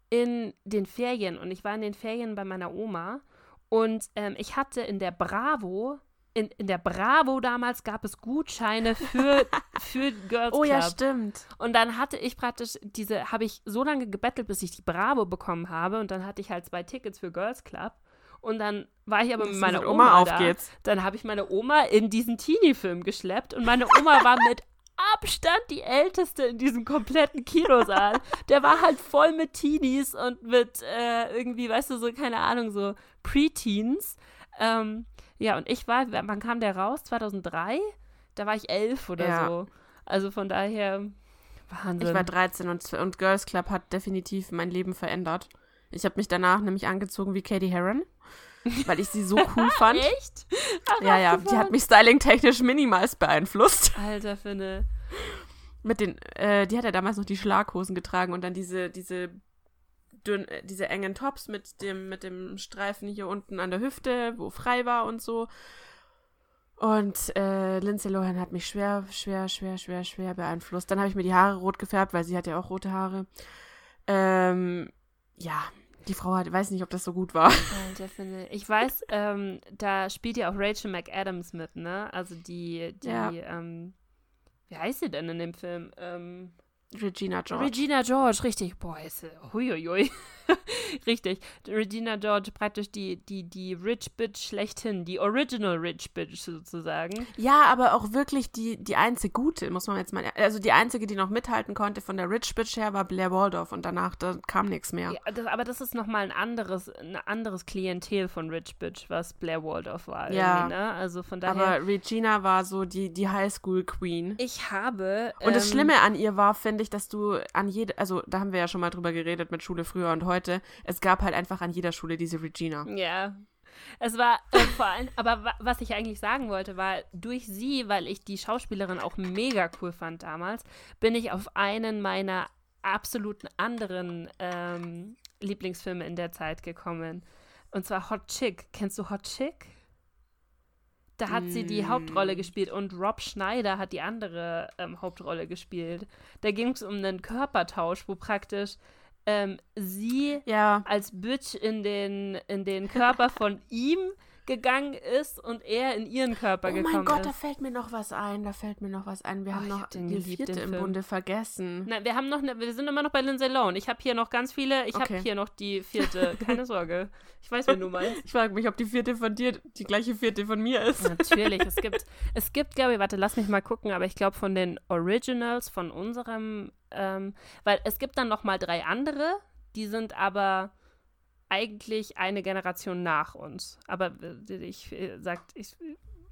Speaker 2: in den Ferien und ich war in den Ferien bei meiner Oma und ähm, ich hatte in der Bravo, in, in der Bravo damals gab es Gutscheine für, für Girls
Speaker 1: Oh
Speaker 2: Club.
Speaker 1: ja, stimmt.
Speaker 2: Und dann hatte ich praktisch diese, habe ich so lange gebettelt, bis ich die Bravo bekommen habe. Und dann hatte ich halt zwei Tickets für Girls Club. Und dann war ich aber mit meiner
Speaker 1: gesagt,
Speaker 2: Oma,
Speaker 1: Oma, auf
Speaker 2: da.
Speaker 1: geht's.
Speaker 2: Dann habe ich meine Oma in diesen Teenie-Film geschleppt. Und meine Oma war mit Abstand die älteste in diesem kompletten Kinosaal. Der war halt voll mit Teenies und mit äh, irgendwie, weißt du, so, keine Ahnung, so Preteens. Ähm, ja, und ich war, wann kam der raus? 2003? Da war ich elf oder
Speaker 1: Ja.
Speaker 2: so. Also von daher, Wahnsinn.
Speaker 1: Ich war 13 und, und Girls Club hat definitiv mein Leben verändert. Ich habe mich danach nämlich angezogen wie Katie Heron, weil ich sie so cool fand.
Speaker 2: Echt? Ach,
Speaker 1: Ja, ja, die hat mich stylingtechnisch minimals beeinflusst.
Speaker 2: Alter, finde.
Speaker 1: Mit den, äh, die hat ja damals noch die Schlaghosen getragen und dann diese, diese dünn, äh, diese engen Tops mit dem, mit dem Streifen hier unten an der Hüfte, wo frei war und so. Und äh, Lindsay Lohan hat mich schwer, schwer, schwer, schwer, schwer beeinflusst. Dann habe ich mir die Haare rot gefärbt, weil sie hat ja auch rote Haare. Ähm, ja, die Frau hat, weiß nicht, ob das so gut war.
Speaker 2: Ich weiß, ähm, da spielt ja auch Rachel McAdams mit, ne? Also die, die,
Speaker 1: Ja.
Speaker 2: ähm, wie heißt sie denn in dem Film? Ähm,
Speaker 1: Regina George.
Speaker 2: Regina George, richtig. Boah, ist sie, huiuiui. richtig. Regina George, praktisch die, die, die Rich Bitch schlechthin, die Original Rich Bitch sozusagen.
Speaker 1: Ja, aber auch wirklich die, die einzige gute, muss man jetzt mal. Also die einzige, die noch mithalten konnte von der Rich Bitch her, war Blair Waldorf und danach da kam nichts mehr.
Speaker 2: Ja, das, aber das ist nochmal ein anderes, ein anderes Klientel von Rich Bitch, was Blair Waldorf war.
Speaker 1: Ja.
Speaker 2: Ne? Also von daher.
Speaker 1: Aber Regina war so die, die Highschool Queen.
Speaker 2: ich habe.
Speaker 1: Und das
Speaker 2: ähm,
Speaker 1: Schlimme an ihr war, finde ich, dass du an jede, also da haben wir ja schon mal drüber geredet mit Schule früher und heute, es gab halt einfach an jeder Schule diese Regina.
Speaker 2: Ja. Es war äh, vor allem, aber wa was ich eigentlich sagen wollte, war, durch sie, weil ich die Schauspielerin auch mega cool fand damals, bin ich auf einen meiner absoluten anderen ähm, Lieblingsfilme in der Zeit gekommen. Und zwar Hot Chick. Kennst du Hot Chick? Da hat sie die
Speaker 1: Mm.
Speaker 2: Hauptrolle gespielt und Rob Schneider hat die andere ähm, Hauptrolle gespielt. Da ging es um einen Körpertausch, wo praktisch ähm, sie
Speaker 1: Ja,
Speaker 2: als Bitch in den, in den Körper von ihm gegangen ist und er in ihren Körper
Speaker 1: oh
Speaker 2: gekommen
Speaker 1: mein Gott, da
Speaker 2: ist.
Speaker 1: fällt mir noch was ein, da fällt mir noch was ein. Wir
Speaker 2: Oh,
Speaker 1: haben noch
Speaker 2: den
Speaker 1: die vierte
Speaker 2: den
Speaker 1: im
Speaker 2: Film.
Speaker 1: Bunde vergessen.
Speaker 2: Na, wir haben noch ne, wir sind immer noch bei Lindsay Lohan. Ich habe hier noch ganz viele, ich
Speaker 1: Okay.
Speaker 2: habe hier noch die vierte, keine Sorge. Ich weiß, wen du meinst.
Speaker 1: Ich frage mich, ob die vierte von dir die gleiche vierte von mir ist.
Speaker 2: Natürlich, es gibt, es gibt, glaube ich, warte, lass mich mal gucken, aber ich glaube von den Originals von unserem, ähm, weil es gibt dann noch mal drei andere, die sind aber eigentlich eine Generation nach uns. Aber äh, ich äh, sagt, ich,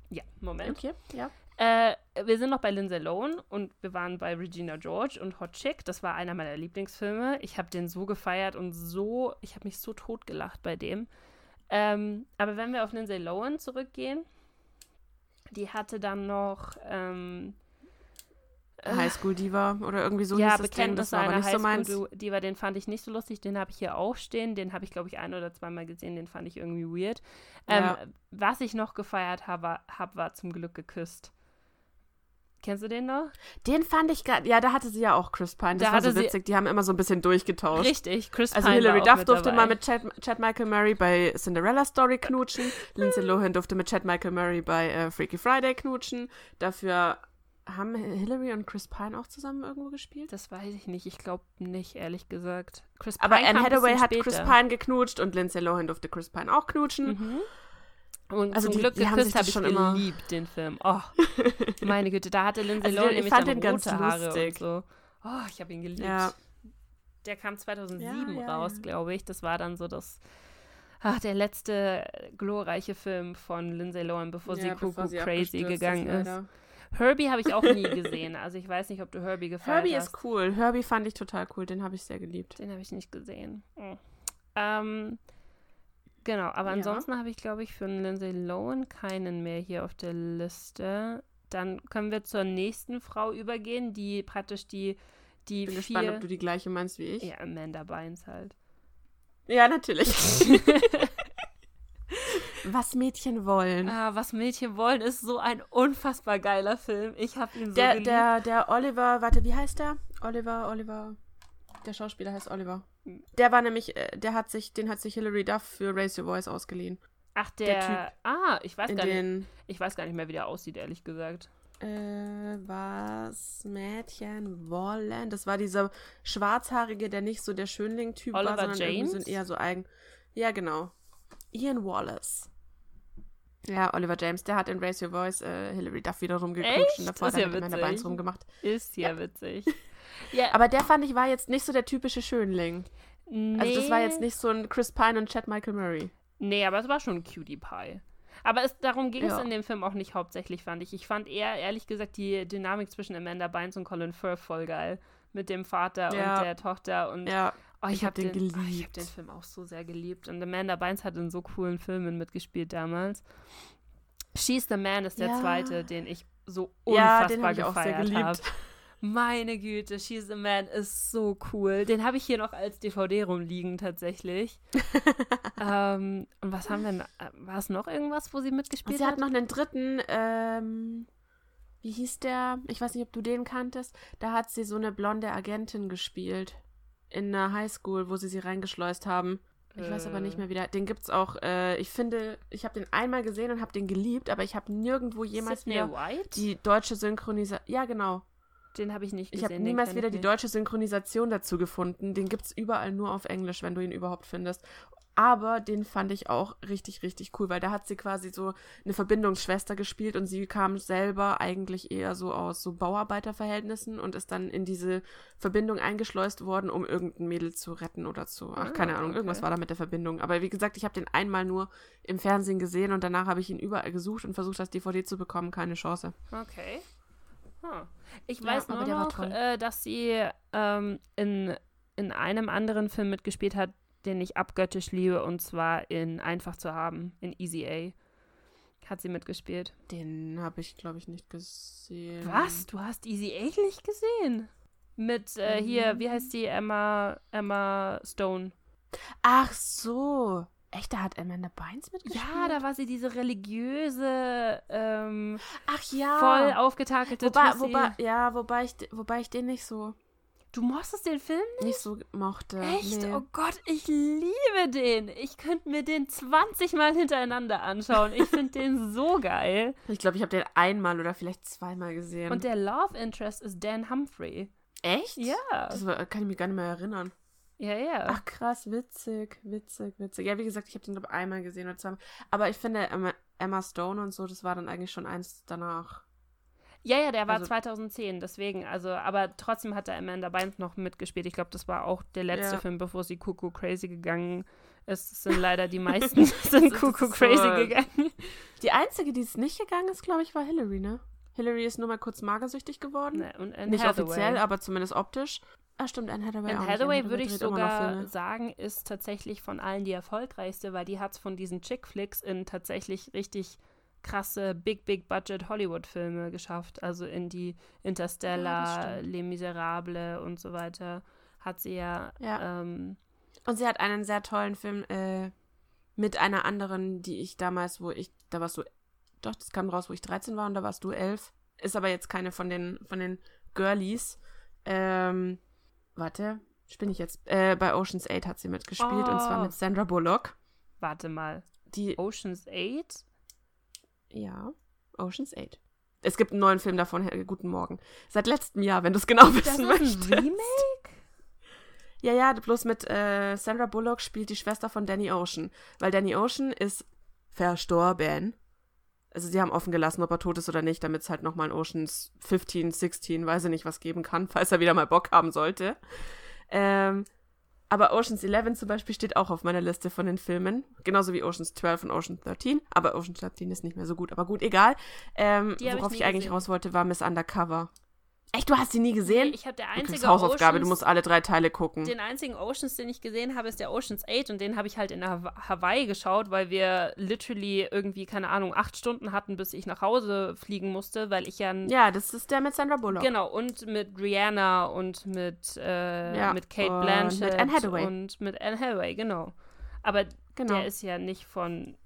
Speaker 2: ja, Moment.
Speaker 1: Okay, ja.
Speaker 2: Äh, wir sind noch bei Lindsay Lohan und wir waren bei Regina George und Hot Chick. Das war einer meiner Lieblingsfilme. Ich habe den so gefeiert und so, ich habe mich so totgelacht bei dem. Ähm, aber wenn wir auf Lindsay Lohan zurückgehen, die hatte dann noch ähm, äh,
Speaker 1: Highschool Diva oder irgendwie so
Speaker 2: ja,
Speaker 1: hieß das Ding. Das war aber nicht so meins.
Speaker 2: Highschool-Diva, den fand ich nicht so lustig. Den habe ich hier auch stehen. Den habe ich, glaube ich, ein oder zweimal gesehen. Den fand ich irgendwie weird. Ähm,
Speaker 1: Ja.
Speaker 2: Was ich noch gefeiert habe, hab, war zum Glück geküsst. Kennst du den noch?
Speaker 1: Den fand ich gar, ja, da hatte sie ja auch Chris Pine. Das
Speaker 2: Da
Speaker 1: war so witzig. Die haben immer so ein bisschen durchgetauscht.
Speaker 2: Richtig, Chris
Speaker 1: Also
Speaker 2: Pine
Speaker 1: Hilary
Speaker 2: war auch
Speaker 1: Duff durfte
Speaker 2: dabei.
Speaker 1: mal mit Chad, Chad Michael Murray bei Cinderella Story knutschen. Lindsay Lohan durfte mit Chad Michael Murray bei äh, Freaky Friday knutschen. Dafür haben Hilary und Chris Pine auch zusammen irgendwo gespielt.
Speaker 2: Das weiß ich nicht. Ich glaube nicht, ehrlich gesagt. Chris
Speaker 1: Aber
Speaker 2: Pine
Speaker 1: Anne
Speaker 2: kam ein
Speaker 1: Hathaway hat Chris
Speaker 2: später.
Speaker 1: Pine geknutscht und Lindsay Lohan durfte Chris Pine auch knutschen.
Speaker 2: Mhm. Und
Speaker 1: Also
Speaker 2: zum
Speaker 1: die-
Speaker 2: Glück
Speaker 1: die
Speaker 2: geküsst habe ich
Speaker 1: schon immer-
Speaker 2: geliebt, den Film. Oh, meine Güte, da hatte Lindsay
Speaker 1: Also
Speaker 2: Lohan
Speaker 1: ich
Speaker 2: nämlich dann rote Haare
Speaker 1: lustig.
Speaker 2: und so. Oh, ich habe ihn geliebt.
Speaker 1: Ja.
Speaker 2: Der kam 2007
Speaker 1: Ja,
Speaker 2: raus,
Speaker 1: ja.
Speaker 2: glaube ich. Das war dann so das, ach, der letzte glorreiche Film von Lindsay Lohan, bevor sie Cuckoo Crazy gegangen ist.
Speaker 1: leider.
Speaker 2: Herbie habe ich auch nie gesehen. Also ich weiß nicht, ob du Herbie gefallen
Speaker 1: Herbie
Speaker 2: hast.
Speaker 1: ist cool. Herbie fand ich total cool. Den habe ich sehr geliebt.
Speaker 2: Den habe ich nicht gesehen. Oh. Ähm, genau, aber
Speaker 1: Ja.
Speaker 2: ansonsten habe ich, glaube ich, für Lindsay Lohan keinen mehr hier auf der Liste. Dann können wir zur nächsten Frau übergehen, die praktisch die, die
Speaker 1: Ich bin
Speaker 2: vier...
Speaker 1: gespannt, ob du die gleiche meinst wie ich.
Speaker 2: ja, Amanda Bynes halt.
Speaker 1: Ja, natürlich. Was Mädchen wollen.
Speaker 2: Ah, was Mädchen wollen, ist so ein unfassbar geiler Film. Ich habe ihn so
Speaker 1: der,
Speaker 2: geliebt.
Speaker 1: der, der Oliver, warte, wie heißt der? Oliver, Oliver. Der Schauspieler heißt Oliver. Der war nämlich, äh, der hat sich, den hat sich Hilary Duff für Raise Your Voice ausgeliehen.
Speaker 2: Ach, der...
Speaker 1: der Typ
Speaker 2: ah, ich weiß, gar nicht, ich weiß gar nicht mehr, wie der aussieht, ehrlich gesagt.
Speaker 1: äh, was Mädchen wollen. Das war dieser schwarzhaarige, der nicht so der Schönling-Typ war, sondern irgendwie so
Speaker 2: James?
Speaker 1: eher so eigen. Ja, genau. Ian Wallace. Ja, Oliver James, der hat in Raise Your Voice äh, Hilary Duff wieder rumgeknutscht und davor hat
Speaker 2: ist
Speaker 1: er
Speaker 2: ja witzig.
Speaker 1: Bynes rumgemacht.
Speaker 2: Ist ja, witzig. Ja,
Speaker 1: Aber der fand ich war jetzt nicht so der typische Schönling.
Speaker 2: nee.
Speaker 1: Also das war jetzt nicht so ein Chris Pine und Chad Michael Murray.
Speaker 2: Nee, aber es war schon Cutie Pie. Aber es, darum ging es
Speaker 1: Ja.
Speaker 2: in dem Film auch nicht hauptsächlich, fand ich. Ich fand eher, ehrlich gesagt, die Dynamik zwischen Amanda Bynes und Colin Firth voll geil. Mit dem Vater
Speaker 1: Ja.
Speaker 2: und der Tochter. Und
Speaker 1: Ja,
Speaker 2: oh,
Speaker 1: ich hab den
Speaker 2: Oh, ich habe
Speaker 1: geliebt.
Speaker 2: den Film auch so sehr geliebt. Und Amanda Bynes hat in so coolen Filmen mitgespielt damals. She's the Man ist der
Speaker 1: Ja.
Speaker 2: zweite, den ich so
Speaker 1: ja
Speaker 2: unfassbar
Speaker 1: den habe ich auch sehr
Speaker 2: gefeiert
Speaker 1: geliebt.
Speaker 2: habe. Meine Güte, She's the Man ist so cool. Den habe ich hier noch als DVD rumliegen tatsächlich. ähm, und was haben wir noch? War es noch irgendwas, wo sie mitgespielt
Speaker 1: sie
Speaker 2: hat?
Speaker 1: hat noch einen dritten, ähm, wie hieß der? Ich weiß nicht, ob du den kanntest. Da hat sie so eine blonde Agentin gespielt. In einer Highschool, wo sie sie reingeschleust haben. Ich weiß aber nicht
Speaker 2: Äh.
Speaker 1: mehr wieder. Den gibt's auch, äh, ich finde, ich habe den einmal gesehen und habe den geliebt, aber ich habe nirgendwo jemals
Speaker 2: Sydney
Speaker 1: wieder
Speaker 2: White?
Speaker 1: die deutsche Synchronisation. Ja, genau.
Speaker 2: Den habe ich nicht
Speaker 1: Ich
Speaker 2: gesehen.
Speaker 1: habe
Speaker 2: den
Speaker 1: niemals wieder
Speaker 2: ich
Speaker 1: die deutsche Synchronisation dazu gefunden. Den gibt's überall nur auf Englisch, wenn du ihn überhaupt findest. Aber den fand ich auch richtig, richtig cool, weil da hat sie quasi so eine Verbindungsschwester gespielt und sie kam selber eigentlich eher so aus so Bauarbeiterverhältnissen und ist dann in diese Verbindung eingeschleust worden, um irgendein Mädel zu retten oder zu. Ach,
Speaker 2: Ah,
Speaker 1: keine Ahnung, irgendwas
Speaker 2: okay.
Speaker 1: war da mit der Verbindung. Aber wie gesagt, ich habe den einmal nur im Fernsehen gesehen und danach habe ich ihn überall gesucht und versucht, das DVD zu bekommen. Keine Chance.
Speaker 2: Okay. Huh. Ich
Speaker 1: Ja,
Speaker 2: weiß
Speaker 1: aber
Speaker 2: nur noch, äh, dass sie ähm, in, in einem anderen Film mitgespielt hat, den ich abgöttisch liebe, und zwar in Einfach zu haben, in Easy A. Hat sie mitgespielt.
Speaker 1: Den habe ich, glaube ich, nicht gesehen.
Speaker 2: Was? Du hast Easy A nicht gesehen? Mit äh, hier,
Speaker 1: Mhm.
Speaker 2: wie heißt die? Emma, Emma Stone.
Speaker 1: Ach so. Echt, da hat Amanda Bynes mitgespielt?
Speaker 2: Ja, da war sie diese religiöse, ähm,
Speaker 1: Ach ja.
Speaker 2: voll aufgetakelte
Speaker 1: wobei,
Speaker 2: Tussi.
Speaker 1: wobei, ja, wobei ich, wobei ich den nicht so,
Speaker 2: Du mochtest den Film
Speaker 1: nicht so mochte.
Speaker 2: Echt?
Speaker 1: Nee.
Speaker 2: Oh Gott, ich liebe den. Ich könnte mir den 20 Mal hintereinander anschauen. Ich finde den so geil.
Speaker 1: Ich glaube, ich habe den einmal oder vielleicht zweimal gesehen.
Speaker 2: Und der Love Interest ist Dan Humphrey.
Speaker 1: Echt?
Speaker 2: Ja.
Speaker 1: Das war, kann ich mich gar nicht mehr erinnern.
Speaker 2: Ja, ja.
Speaker 1: Ach krass, witzig, witzig, witzig. Ja, wie gesagt, ich habe den glaube einmal gesehen oder zweimal. Aber ich finde Emma Stone und so, das war dann eigentlich schon eins danach.
Speaker 2: Ja, ja, der war
Speaker 1: also-
Speaker 2: 2010, deswegen, also, aber trotzdem hat da Amanda Bynes noch mitgespielt. Ich glaube, das war auch der letzte
Speaker 1: Ja.
Speaker 2: Film, bevor sie Cuckoo Crazy gegangen ist. Es sind leider die meisten sind
Speaker 1: Das
Speaker 2: Cuckoo Crazy
Speaker 1: so-
Speaker 2: gegangen.
Speaker 1: Die einzige, die es nicht gegangen ist, glaube ich, war Hillary, ne? Hillary ist nur mal kurz magersüchtig geworden.
Speaker 2: Ne, und Anne
Speaker 1: nicht
Speaker 2: Hathaway.
Speaker 1: offiziell, aber zumindest optisch. Ah, stimmt, Anne Hathaway
Speaker 2: Anne. Hathaway
Speaker 1: Anne
Speaker 2: würde ich sogar sagen, ist tatsächlich von allen die erfolgreichste, weil die hat es von diesen Chick-Flicks in tatsächlich richtig krasse Big, Big Budget Hollywood-Filme geschafft. Also in die
Speaker 1: Ja,
Speaker 2: Interstellar,
Speaker 1: stimmt.
Speaker 2: Les Miserables und so weiter hat sie ja,
Speaker 1: Ja.
Speaker 2: Ähm,
Speaker 1: Und sie hat einen sehr tollen Film äh, mit einer anderen, die ich damals, wo ich, da warst du, doch, das kam raus, wo ich 13 war und da warst du 11. ist aber jetzt keine von den, von den Girlies. Ähm, warte, bin ich jetzt? Äh, bei Ocean's 8 hat sie mitgespielt und zwar
Speaker 2: Oh.
Speaker 1: mit Sandra Bullock.
Speaker 2: Warte mal.
Speaker 1: Die,
Speaker 2: Ocean's 8?
Speaker 1: Ja, Ocean's 8. Es gibt einen neuen Film davon, Herr- Guten Morgen. Seit letztem Jahr, wenn du es genau
Speaker 2: Das
Speaker 1: wissen
Speaker 2: ist ein
Speaker 1: möchtest.
Speaker 2: Remake?
Speaker 1: Ja, ja, bloß mit äh, Sandra Bullock spielt die Schwester von Danny Ocean. Weil Danny Ocean ist verstorben. Also sie haben offen gelassen, ob er tot ist oder nicht, damit es halt nochmal ein Oceans 15, 16, weiß ich nicht, was geben kann, falls er wieder mal Bock haben sollte. Ähm, aber Oceans 11 zum Beispiel steht auch auf meiner Liste von den Filmen. Genauso wie Oceans 12 und Oceans 13. Aber Oceans 13 ist nicht mehr so gut. Aber gut, egal. Ähm,
Speaker 2: ich
Speaker 1: worauf ich,
Speaker 2: nie
Speaker 1: eigentlich
Speaker 2: gesehen.
Speaker 1: raus wollte, war Miss Undercover. Echt, du hast sie nie gesehen?
Speaker 2: Nee, ich habe der
Speaker 1: Du
Speaker 2: einzige
Speaker 1: Hausaufgabe, du
Speaker 2: Oceans-
Speaker 1: musst alle drei Teile gucken.
Speaker 2: Den einzigen Oceans, den ich gesehen habe, ist der Oceans 8 und den habe ich halt in Haw- Hawaii geschaut, weil wir literally irgendwie, keine Ahnung, acht Stunden hatten, bis ich nach Hause fliegen musste, weil ich ja,
Speaker 1: Ja, das ist der mit Sandra Bullock.
Speaker 2: genau, und mit Rihanna und mit, äh,
Speaker 1: Ja,
Speaker 2: mit Kate
Speaker 1: und
Speaker 2: Blanchett
Speaker 1: mit Anne Hathaway.
Speaker 2: und mit Anne Hathaway, genau. Aber
Speaker 1: Genau.
Speaker 2: der ist ja nicht von,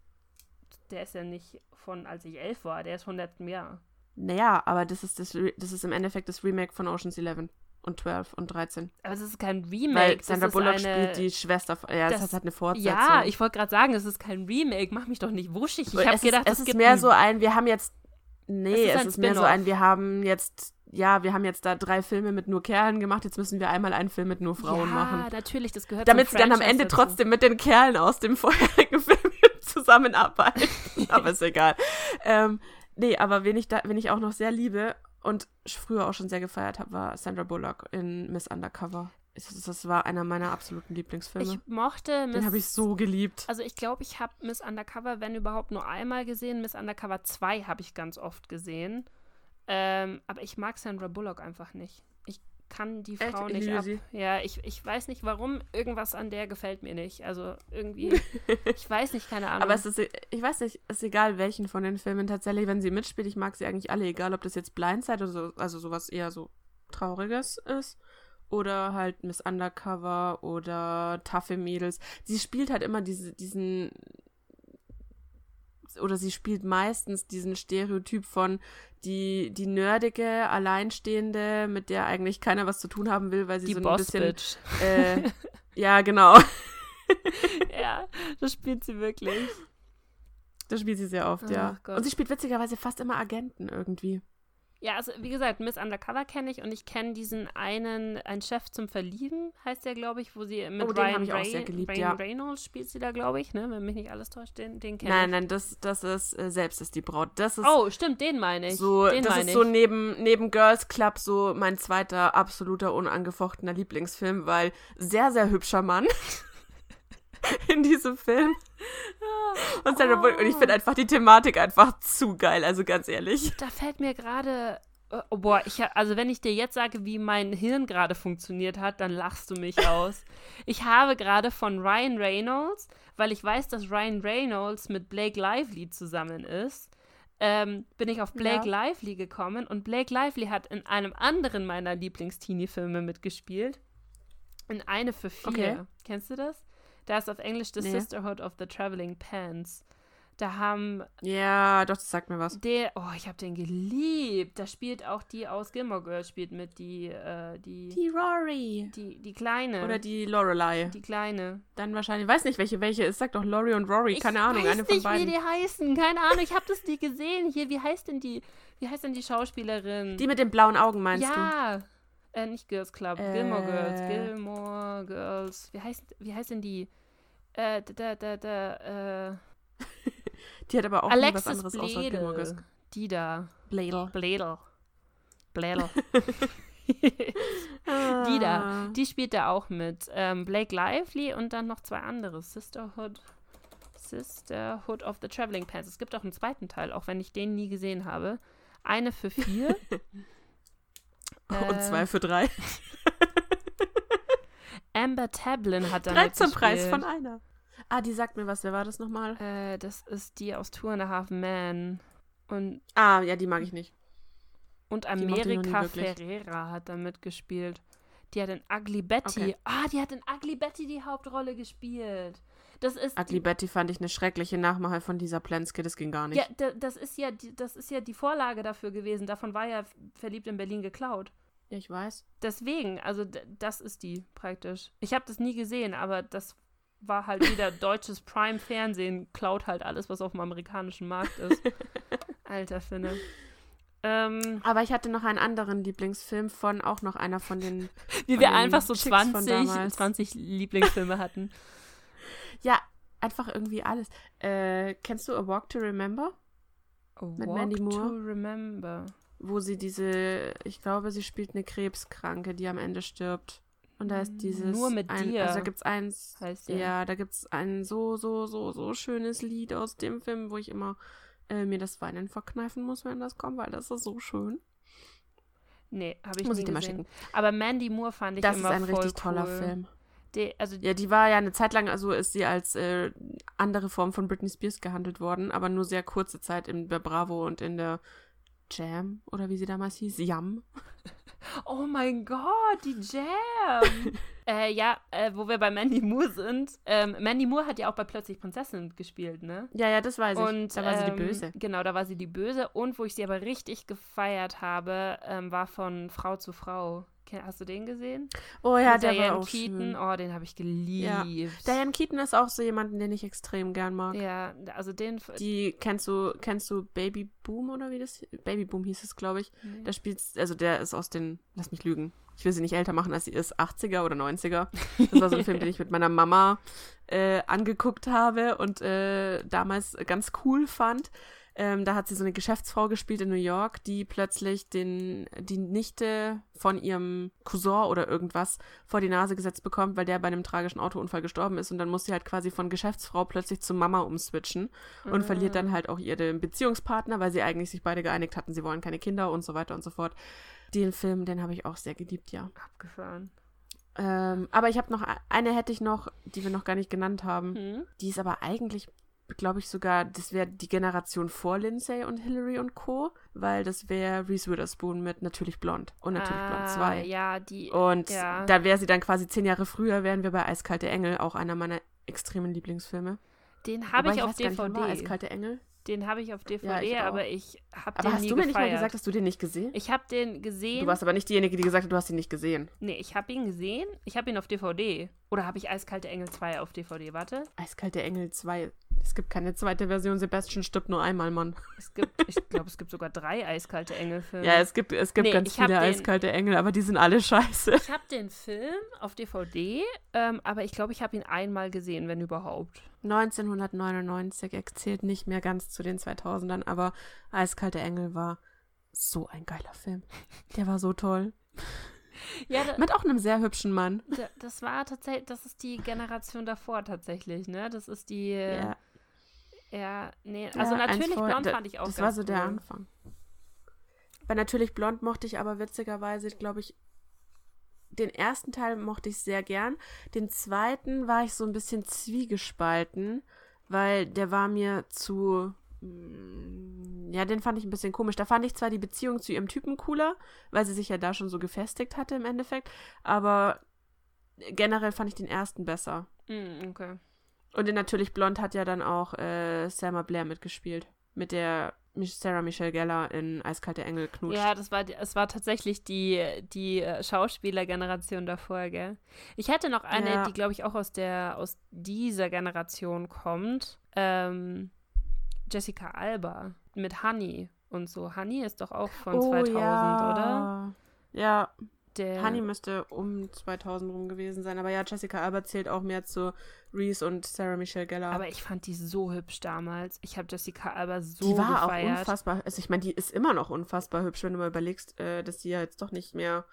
Speaker 2: der ist ja nicht von, als ich elf war, der ist von letztem Jahr.
Speaker 1: Naja, aber das ist, das, das ist im Endeffekt das Remake von Ocean's 11 und 12 und 13.
Speaker 2: Aber es ist kein Remake,
Speaker 1: Weil Sandra Bullock
Speaker 2: eine,
Speaker 1: spielt die Schwester. Ja, das,
Speaker 2: das-
Speaker 1: hat eine Fortsetzung.
Speaker 2: Ja, ich wollte gerade sagen, es ist kein Remake, mach mich doch nicht wuschig. Ich habe
Speaker 1: ist,
Speaker 2: gedacht,
Speaker 1: es
Speaker 2: es
Speaker 1: ist mehr so ein, wir haben jetzt. Nee,
Speaker 2: Es ist
Speaker 1: es ist mehr so ein, wir haben jetzt. Ja, wir haben jetzt da drei Filme mit nur Kerlen gemacht, jetzt müssen wir einmal einen Film mit nur Frauen
Speaker 2: ja,
Speaker 1: machen.
Speaker 2: natürlich, das gehört
Speaker 1: Damit sie dann am Ende
Speaker 2: dazu.
Speaker 1: trotzdem mit den Kerlen aus dem vorherigen Film zusammenarbeiten. aber ist egal. Ähm, nee, aber wen ich, da, wen ich auch noch sehr liebe und früher auch schon sehr gefeiert habe, war Sandra Bullock in Miss Undercover. Das, war einer meiner absoluten Lieblingsfilme.
Speaker 2: Ich mochte Miss
Speaker 1: Den habe ich so geliebt.
Speaker 2: Also ich glaube, ich habe Miss Undercover, wenn überhaupt, nur einmal gesehen. Miss Undercover 2 habe ich ganz oft gesehen. Ähm, aber ich mag Sandra Bullock einfach nicht. Kann die
Speaker 1: Echt?
Speaker 2: Frau
Speaker 1: Ich
Speaker 2: nicht ab.
Speaker 1: sie.
Speaker 2: Ja, ich, ich weiß nicht warum. Irgendwas an der gefällt mir nicht. Also irgendwie, ich weiß nicht, keine Ahnung.
Speaker 1: Aber es ist, ich weiß nicht, es ist egal welchen von den Filmen tatsächlich, wenn sie mitspielt. Ich mag sie eigentlich alle, egal ob das jetzt Blindside oder so, also sowas eher so Trauriges ist. Oder halt Miss Undercover oder Taffe Mädels. Sie spielt halt immer diese, diesen. Oder sie spielt meistens diesen Stereotyp von die, die nerdige, Alleinstehende, mit der eigentlich keiner was zu tun haben will, weil sie
Speaker 2: die
Speaker 1: so ein
Speaker 2: Boss
Speaker 1: bisschen.
Speaker 2: Bitch.
Speaker 1: Äh, ja, genau.
Speaker 2: ja, das spielt sie wirklich.
Speaker 1: Das spielt sie sehr oft, ja.
Speaker 2: Ach Gott.
Speaker 1: Und sie spielt witzigerweise fast immer Agenten irgendwie.
Speaker 2: Ja, also wie gesagt, Miss Undercover kenne ich und ich kenne diesen einen, ein Chef zum Verlieben, heißt der, glaube ich, wo sie mit
Speaker 1: Oh,
Speaker 2: Ryan,
Speaker 1: ich auch
Speaker 2: Ray-
Speaker 1: sehr geliebt,
Speaker 2: Ryan
Speaker 1: ja.
Speaker 2: Reynolds spielt sie da, glaube ich, ne? Wenn mich nicht alles täuscht, den, den kenne
Speaker 1: Nein,
Speaker 2: ich.
Speaker 1: nein, das, das ist äh, selbst ist die Braut. Das ist
Speaker 2: Oh, stimmt, den meine ich.
Speaker 1: so,
Speaker 2: den
Speaker 1: das ist so
Speaker 2: ich.
Speaker 1: neben, neben Girls Club so mein zweiter absoluter unangefochtener Lieblingsfilm, weil sehr, sehr hübscher Mann in diesem Film. Und, Sandra Bullock- und ich finde einfach die Thematik einfach zu geil, also ganz ehrlich.
Speaker 2: Da fällt mir gerade. Oh, boah, ich, also wenn ich dir jetzt sage, wie mein Hirn gerade funktioniert hat, dann lachst du mich aus. Ich habe gerade von Ryan Reynolds, weil ich weiß, dass Ryan Reynolds mit Blake Lively zusammen ist, ähm, bin ich auf Blake
Speaker 1: Ja.
Speaker 2: Lively gekommen und Blake Lively hat in einem anderen meiner Lieblings-Teenie-Filme mitgespielt. In eine für vier.
Speaker 1: Okay.
Speaker 2: Kennst du das? Da ist auf Englisch The
Speaker 1: Nee.
Speaker 2: Sisterhood of the Traveling Pants. Da haben
Speaker 1: Ja, doch, das sagt mir was.
Speaker 2: der, oh, ich habe den geliebt. Da spielt auch die aus Gilmore Girls, spielt mit die, äh, die, die,
Speaker 1: Die Rory.
Speaker 2: die, Kleine.
Speaker 1: Oder die Lorelei.
Speaker 2: die Kleine.
Speaker 1: Dann wahrscheinlich, weiß nicht, welche welche ist. Sag doch Lori und Rory, keine
Speaker 2: ich
Speaker 1: Ahnung,
Speaker 2: weiß
Speaker 1: eine von
Speaker 2: nicht,
Speaker 1: beiden.
Speaker 2: wie die heißen. Keine Ahnung, ich habe das nie gesehen. Hier, wie heißt denn die, wie heißt denn die Schauspielerin?
Speaker 1: Die mit den blauen Augen meinst du?
Speaker 2: ja. Äh, nicht Girls Club, Gilmore Girls,
Speaker 1: Äh.
Speaker 2: Gilmore Girls. Wie heißt, wie heißt denn die? Äh, da, da, da, äh,
Speaker 1: Die hat aber auch was anderes außer Gilmore Girls.
Speaker 2: Bledel. Die da.
Speaker 1: Bladel.
Speaker 2: Bledel. Bledel.
Speaker 1: Ah.
Speaker 2: Die da, die spielt da auch mit. Ähm, Blake Lively und dann noch zwei andere. Sisterhood. Sisterhood of the Traveling Pants. Es gibt auch einen zweiten Teil, auch wenn ich den nie gesehen habe. Eine für vier.
Speaker 1: Und
Speaker 2: Äh,
Speaker 1: zwei für drei.
Speaker 2: Amber Tablin hat da
Speaker 1: Drei zum Preis von einer. Ah, die sagt mir was. Wer war das nochmal?
Speaker 2: Äh, das ist die aus Two and a Half Men. Und,
Speaker 1: Ah, ja, die mag ich nicht.
Speaker 2: und
Speaker 1: wirklich.
Speaker 2: Ferrera hat da mitgespielt. Die hat in Ugly Betty.
Speaker 1: Okay.
Speaker 2: Ah, die hat in Ugly Betty die Hauptrolle gespielt. Das ist.
Speaker 1: Ugly Betty fand ich eine schreckliche Nachmache von dieser Plenske, das ging gar nicht.
Speaker 2: Ja, da, das ist ja, die, das ist ja die Vorlage dafür gewesen. Davon war ja verliebt in Berlin geklaut.
Speaker 1: Ja, ich weiß.
Speaker 2: Deswegen, also das ist die praktisch. Ich habe das nie gesehen, aber das war halt wieder deutsches Prime-Fernsehen, klaut halt alles, was auf dem amerikanischen Markt ist. Alter Finne. Ähm,
Speaker 1: Aber ich hatte noch einen anderen Lieblingsfilm von auch noch einer von den.
Speaker 2: wie wir einfach so
Speaker 1: Chicks von
Speaker 2: 20,
Speaker 1: damals.
Speaker 2: 20 Lieblingsfilme hatten.
Speaker 1: Ja, einfach irgendwie alles. Äh, kennst du A Walk to Remember?
Speaker 2: A
Speaker 1: Mit
Speaker 2: Walk
Speaker 1: Mandy
Speaker 2: to
Speaker 1: Moore?
Speaker 2: Remember.
Speaker 1: Wo sie diese, ich glaube, sie spielt eine Krebskranke, die am Ende stirbt. Und da ist dieses.
Speaker 2: Nur mit
Speaker 1: ein,
Speaker 2: dir,
Speaker 1: Also da gibt's eins.
Speaker 2: heißt
Speaker 1: Ja,
Speaker 2: ja.
Speaker 1: da gibt's ein so, so, so, so schönes Lied aus dem Film, wo ich immer äh, mir das Weinen verkneifen muss, wenn das kommt, weil das ist so schön.
Speaker 2: Nee, habe ich
Speaker 1: Muss
Speaker 2: nie
Speaker 1: ich dir mal schicken.
Speaker 2: Aber Mandy Moore fand ich
Speaker 1: Das ist
Speaker 2: immer
Speaker 1: ein
Speaker 2: voll
Speaker 1: richtig toller
Speaker 2: cool.
Speaker 1: Film.
Speaker 2: Die, also
Speaker 1: Ja, die war ja eine Zeit lang, also ist sie als äh, andere Form von Britney Spears gehandelt worden, aber nur sehr kurze Zeit in der Bravo und in der Jam oder wie sie damals hieß, Yam.
Speaker 2: Oh mein Gott, die Jam. äh, ja, äh, wo wir bei Mandy Moore sind. Ähm, Mandy Moore hat ja auch bei Plötzlich Prinzessin gespielt, ne?
Speaker 1: Ja, ja, das weiß ich.
Speaker 2: Und
Speaker 1: da war sie
Speaker 2: ähm,
Speaker 1: die Böse.
Speaker 2: Genau, da war sie die Böse. Und wo ich sie aber richtig gefeiert habe, ähm, war von Frau zu Frau. Hast du den gesehen?
Speaker 1: Oh ja, der
Speaker 2: Diane
Speaker 1: war auch
Speaker 2: Keaton.
Speaker 1: schön.
Speaker 2: Oh, den habe ich geliebt.
Speaker 1: Diane Keaton ist auch so jemanden, den ich extrem gern mag.
Speaker 2: Ja, also den.
Speaker 1: Die kennst du, kennst du Baby Boom oder wie das? Baby Boom hieß es, glaube ich.
Speaker 2: Nee.
Speaker 1: Da spielt, also der ist aus den, lass mich lügen. Ich will sie nicht älter machen, als sie ist, 80er oder 90er. Das war so ein Film, den ich mit meiner Mama äh, angeguckt habe und äh, damals ganz cool fand. Ähm, da hat sie so eine Geschäftsfrau gespielt in New York, die plötzlich den, die Nichte von ihrem Cousin oder irgendwas vor die Nase gesetzt bekommt, weil der bei einem tragischen Autounfall gestorben ist. Und dann muss sie halt quasi von Geschäftsfrau plötzlich zu Mama umswitchen und verliert dann halt auch ihren Beziehungspartner, weil sie eigentlich sich beide geeinigt hatten, sie wollen keine Kinder und so weiter und so fort. Den Film, den habe ich auch sehr geliebt, ja.
Speaker 2: Abgefahren.
Speaker 1: Ähm, aber ich habe noch eine hätte ich noch, die wir noch gar nicht genannt haben.
Speaker 2: Hm?
Speaker 1: Die ist aber eigentlich, glaube ich sogar, das wäre die Generation vor Lindsay und Hillary und Co., weil das wäre Reese Witherspoon mit Natürlich Blond und Natürlich Blond
Speaker 2: Ah,
Speaker 1: 2.
Speaker 2: Ja, die.
Speaker 1: Und
Speaker 2: ja.
Speaker 1: da wäre sie dann quasi zehn Jahre früher, wären wir bei Eiskalte Engel, auch einer meiner extremen Lieblingsfilme.
Speaker 2: Den habe
Speaker 1: Wobei
Speaker 2: ich auf
Speaker 1: gar nicht,
Speaker 2: DVD.
Speaker 1: Eiskalte Engel.
Speaker 2: Den habe ich auf DVD,
Speaker 1: Ja, ich
Speaker 2: aber ich habe
Speaker 1: Aber
Speaker 2: den
Speaker 1: hast
Speaker 2: nie
Speaker 1: du mir nicht mal
Speaker 2: gefeiert.
Speaker 1: gesagt, dass du den nicht gesehen
Speaker 2: ich habe den gesehen.
Speaker 1: Du warst aber nicht diejenige, die gesagt hat, du hast ihn nicht gesehen.
Speaker 2: nee, ich habe ihn gesehen. Ich habe ihn auf DVD. Oder habe ich Eiskalte Engel 2 auf DVD? Warte.
Speaker 1: Eiskalte Engel 2. Es gibt keine zweite Version. Sebastian stirbt nur einmal, Mann.
Speaker 2: Es gibt, ich glaube, es gibt sogar drei Eiskalte Engel-Filme.
Speaker 1: Ja, es gibt, es gibt
Speaker 2: Nee,
Speaker 1: ganz viele
Speaker 2: den-
Speaker 1: eiskalte Engel, aber die sind alle scheiße.
Speaker 2: Ich habe den Film auf DVD, ähm, aber ich glaube, ich habe ihn einmal gesehen, wenn überhaupt.
Speaker 1: 1999 er zählt nicht mehr ganz zu den 2000ern, aber Eiskalte Engel war so ein geiler Film. Der war so toll.
Speaker 2: Ja, da,
Speaker 1: Mit auch einem sehr hübschen Mann.
Speaker 2: da, das war tatsächlich, das ist die Generation davor tatsächlich, ne? Das ist die,
Speaker 1: Ja,
Speaker 2: ja, nee, also
Speaker 1: ja,
Speaker 2: natürlich
Speaker 1: vor-
Speaker 2: Blond fand ich auch
Speaker 1: Das war so der
Speaker 2: cool.
Speaker 1: Anfang. Bei Natürlich Blond mochte ich aber witzigerweise, glaube ich, den ersten Teil mochte ich sehr gern. Den zweiten war ich so ein bisschen zwiegespalten, weil der war mir zu. mm, Ja, den fand ich ein bisschen komisch. Da fand ich zwar die Beziehung zu ihrem Typen cooler, weil sie sich ja da schon so gefestigt hatte im Endeffekt, aber generell fand ich den ersten besser.
Speaker 2: Mm, okay.
Speaker 1: Und in Natürlich Blond hat ja dann auch äh, Selma Blair mitgespielt. Mit der Sarah Michelle Gellar in Eiskalte Engel knutscht.
Speaker 2: Ja, das war, es war tatsächlich die, die äh, Schauspielergeneration davor, gell? Ich hätte noch eine,
Speaker 1: Ja.
Speaker 2: die, glaube ich, auch aus der, aus dieser Generation kommt. Ähm, Jessica Alba mit Honey und so. Honey ist doch auch von 2000, oder?
Speaker 1: ja.
Speaker 2: Der,
Speaker 1: Honey müsste um 2000 rum gewesen sein. Aber ja, Jessica Alba zählt auch mehr zu Reese und Sarah Michelle Gellar.
Speaker 2: aber ich fand die so hübsch damals. Ich habe Jessica Alba so
Speaker 1: die war
Speaker 2: gefeiert.
Speaker 1: auch unfassbar. Also ich meine, die ist immer noch unfassbar hübsch, wenn du mal überlegst, äh, dass sie ja jetzt doch nicht mehr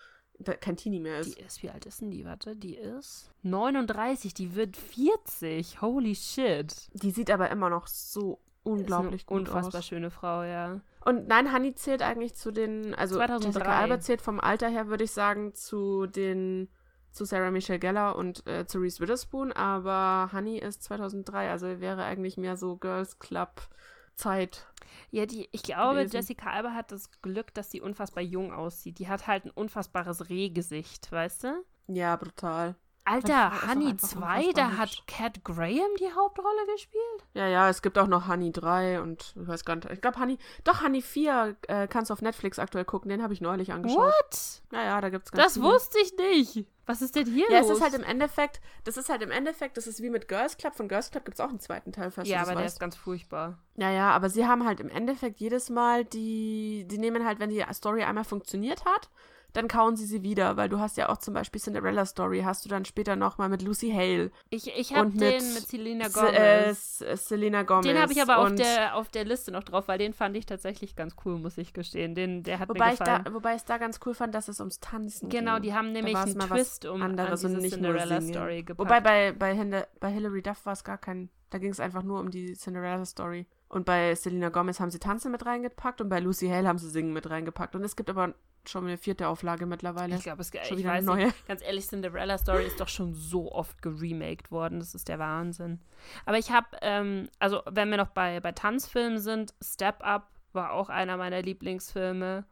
Speaker 1: kein Teenie mehr
Speaker 2: Die
Speaker 1: ist.
Speaker 2: ist, wie alt ist denn die? Warte, die ist 39, die wird 40. Holy shit.
Speaker 1: Die sieht aber immer noch so unglaublich
Speaker 2: ist
Speaker 1: gut
Speaker 2: unfassbar
Speaker 1: aus.
Speaker 2: schöne Frau, ja.
Speaker 1: Und nein, Honey zählt eigentlich zu den, also
Speaker 2: 2003.
Speaker 1: Jessica Alba zählt vom Alter her, würde ich sagen, zu den, zu Sarah Michelle Gellar und äh, zu Reese Witherspoon, aber Honey ist 2003, also wäre eigentlich mehr so Girls Club Zeit.
Speaker 2: Ja, die, ich glaube,
Speaker 1: gewesen.
Speaker 2: Jessica Alba hat das Glück, dass sie unfassbar jung aussieht. Die hat halt ein unfassbares Rehgesicht, weißt du?
Speaker 1: Ja, brutal.
Speaker 2: Alter, Honey
Speaker 1: einfach
Speaker 2: 2,
Speaker 1: unfassbar
Speaker 2: da hat Cat Graham die Hauptrolle gespielt?
Speaker 1: Ja, ja, es gibt auch noch Honey 3 und ich weiß gar nicht. Ich glaube, Honey. Doch, Honey 4 äh, kannst du auf Netflix aktuell gucken. Den habe ich neulich angeschaut.
Speaker 2: What?
Speaker 1: Ja, ja, da gibt's ganz
Speaker 2: Das
Speaker 1: viele.
Speaker 2: wusste ich nicht. Was ist denn hier
Speaker 1: Ja,
Speaker 2: los?
Speaker 1: es ist halt im Endeffekt, das ist halt im Endeffekt, das ist wie mit Girls Club. Von Girls Club gibt es auch einen zweiten Teil, falls
Speaker 2: ja,
Speaker 1: du das
Speaker 2: aber der
Speaker 1: weißt.
Speaker 2: ist ganz furchtbar.
Speaker 1: Ja, ja, aber sie haben halt im Endeffekt jedes Mal die, die nehmen halt, wenn die Story einmal funktioniert hat, dann kauen sie sie wieder, weil du hast ja auch zum Beispiel Cinderella Story, hast du dann später nochmal mit Lucy Hale.
Speaker 2: Ich, ich habe
Speaker 1: Und
Speaker 2: den
Speaker 1: mit
Speaker 2: mit Selena
Speaker 1: Se- äh,
Speaker 2: Gomez.
Speaker 1: S- Selena Gomez.
Speaker 2: den habe ich aber auf der, auf der Liste noch drauf, weil den fand ich tatsächlich ganz cool, muss ich gestehen. Den, der hat
Speaker 1: Wobei
Speaker 2: mir
Speaker 1: ich, da,
Speaker 2: gefallen.
Speaker 1: wobei ich es da ganz cool fand, dass es ums Tanzen
Speaker 2: genau, die haben nämlich einen Twist um
Speaker 1: anderes
Speaker 2: an
Speaker 1: und nicht nur
Speaker 2: Cinderella. Story gepackt.
Speaker 1: Wobei bei, bei, bei Hilary Duff war es gar kein. Da ging es einfach nur um die Cinderella Story. Und bei Selena Gomez haben sie Tanzen mit reingepackt und bei Lucy Hale haben sie Singen mit reingepackt. Und es gibt aber schon eine vierte Auflage mittlerweile.
Speaker 2: ich glaube, es
Speaker 1: schon
Speaker 2: ich
Speaker 1: wieder eine neue.
Speaker 2: nicht. Ganz ehrlich, Cinderella Story ist doch schon so oft geremaked worden. Das ist der Wahnsinn. Aber ich habe, ähm, also wenn wir noch bei, bei Tanzfilmen sind, Step Up war auch einer meiner Lieblingsfilme.